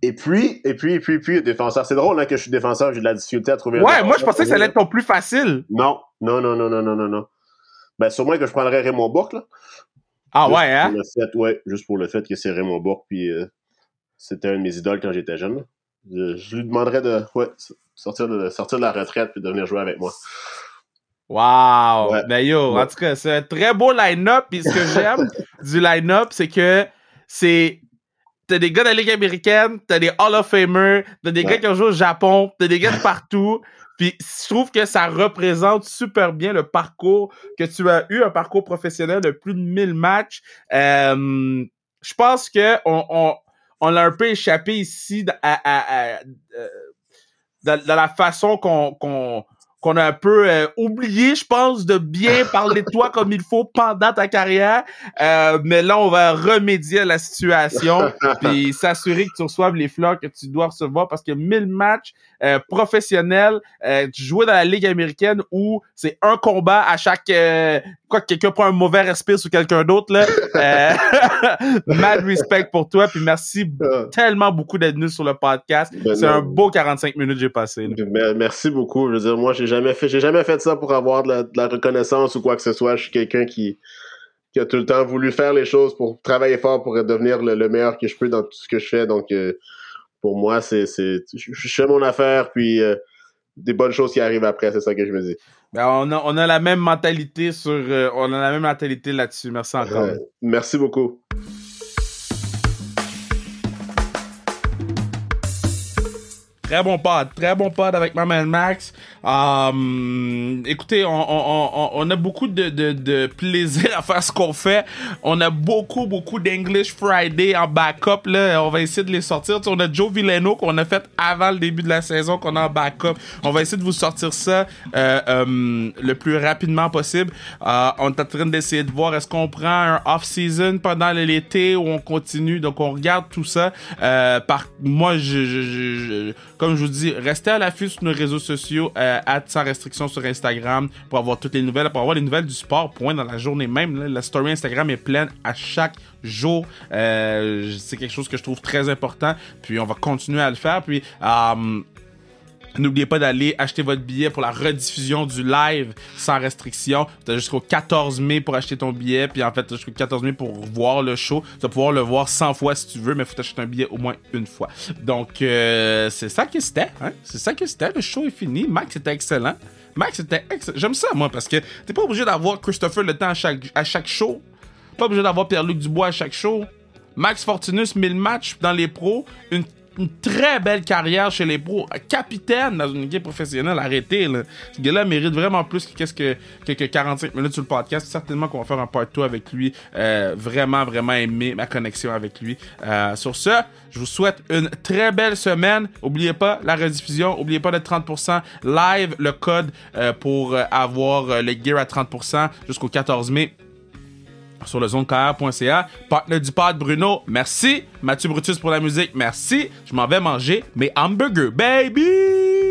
Et puis, et puis, et puis, et puis, défenseur. C'est drôle hein, que je suis défenseur, j'ai de la difficulté à trouver.
Ouais, moi je pensais que ça allait être ton plus facile.
Non, non, non, non, non, non, non, non. Ben, sûrement que je prendrais Raymond Bourque, là.
Ah ouais, hein?
le fait, ouais, juste pour le fait que c'est Raymond Bourque, puis euh, c'était un de mes idoles quand j'étais jeune. Je, lui demanderais de, ouais, sortir de, sortir de la retraite puis de venir jouer avec moi.
Wow! Ouais. Ben yo, en tout cas, c'est un très beau line-up, puis ce que j'aime (laughs) du line-up, c'est que c'est t'as des gars de la Ligue américaine, t'as des Hall of Famers, t'as des gars qui ont joué au Japon, t'as des gars de partout. (laughs) Puis je trouve que ça représente super bien le parcours que tu as eu, un parcours professionnel de plus de 1000 matchs. Euh, je pense que on, on, on a un peu échappé ici à, à, à, euh, dans, dans, la façon qu'on qu'on qu'on a un peu euh, oublié, je pense, de bien (laughs) parler de toi comme il faut pendant ta carrière. Euh, mais là, on va remédier à la situation (laughs) puis s'assurer que tu reçoives les fleurs que tu dois recevoir parce que 1000 matchs euh, professionnels, euh, tu jouais dans la Ligue américaine où c'est un combat à chaque... quoi que quelqu'un prend un mauvais respire sur quelqu'un d'autre, là. (laughs) mad respect pour toi puis merci tellement beaucoup d'être venu sur le podcast. Ben c'est un beau 45 minutes que j'ai passé.
Merci beaucoup. Je veux dire, moi, j'ai jamais fait, j'ai jamais fait ça pour avoir de la, reconnaissance ou quoi que ce soit. Je suis quelqu'un qui, qui a tout le temps voulu faire les choses pour travailler fort pour devenir le, meilleur que je peux dans tout ce que je fais. Donc, euh, pour moi, c'est, c'est, je, fais mon affaire, puis euh, des bonnes choses qui arrivent après, c'est ça que je me dis.
Ben, on, a, on a la même mentalité sur, euh, on a la même mentalité là-dessus. Merci encore.
merci beaucoup.
Très bon pod, très bon pod avec ma man Max. Um, écoutez, on, a beaucoup de, plaisir à faire ce qu'on fait. On a beaucoup, beaucoup d'English Friday en backup. Là. On va essayer de les sortir. on a Joe Villeno qu'on a fait avant le début de la saison, qu'on a en backup. On va essayer de vous sortir ça euh, euh, le plus rapidement possible. Euh, on est en train d'essayer de voir est-ce qu'on prend un off-season pendant l'été ou on continue. Donc, on regarde tout ça. par moi, je comme je vous dis, restez à l'affût sur nos réseaux sociaux, euh, sans restriction sur Instagram pour avoir toutes les nouvelles, pour avoir les nouvelles du sport, point dans la journée même. la story Instagram est pleine à chaque jour. Euh, c'est quelque chose que je trouve très important. Puis on va continuer à le faire. Puis euh, N'oubliez pas d'aller acheter votre billet pour la rediffusion du live sans restriction. Tu as jusqu'au 14 mai pour acheter ton billet. Puis en fait, jusqu'au 14 mai pour voir le show. Tu vas pouvoir le voir 100 fois si tu veux, mais il faut t'acheter un billet au moins une fois. Donc, euh, c'est ça que c'était. Hein? C'est ça que c'était. Le show est fini. Max était excellent. Max était excellent. J'aime ça, moi, parce que t'es pas obligé d'avoir Christopher le temps à chaque, à chaque show. Pas obligé d'avoir Pierre-Luc Dubois à chaque show. Max Fortunus, 1000 matchs dans les pros. Une très belle carrière chez les pros. Capitaine dans une équipe professionnelle, arrêtez. Là. Ce gars-là mérite vraiment plus que, qu'est-ce que, que, 45 minutes sur le podcast. Certainement qu'on va faire un part 2 avec lui. Euh, vraiment, vraiment aimé ma connexion avec lui. Euh, sur ce, je vous souhaite une très belle semaine. N'oubliez pas la rediffusion. N'oubliez pas de 30% live, le code euh, pour avoir les gear à 30% jusqu'au 14 mai sur le zonekr.ca. Partenaire du pod Bruno, merci. Mathieu Brutus pour la musique, merci. Je m'en vais manger mes hamburgers, baby!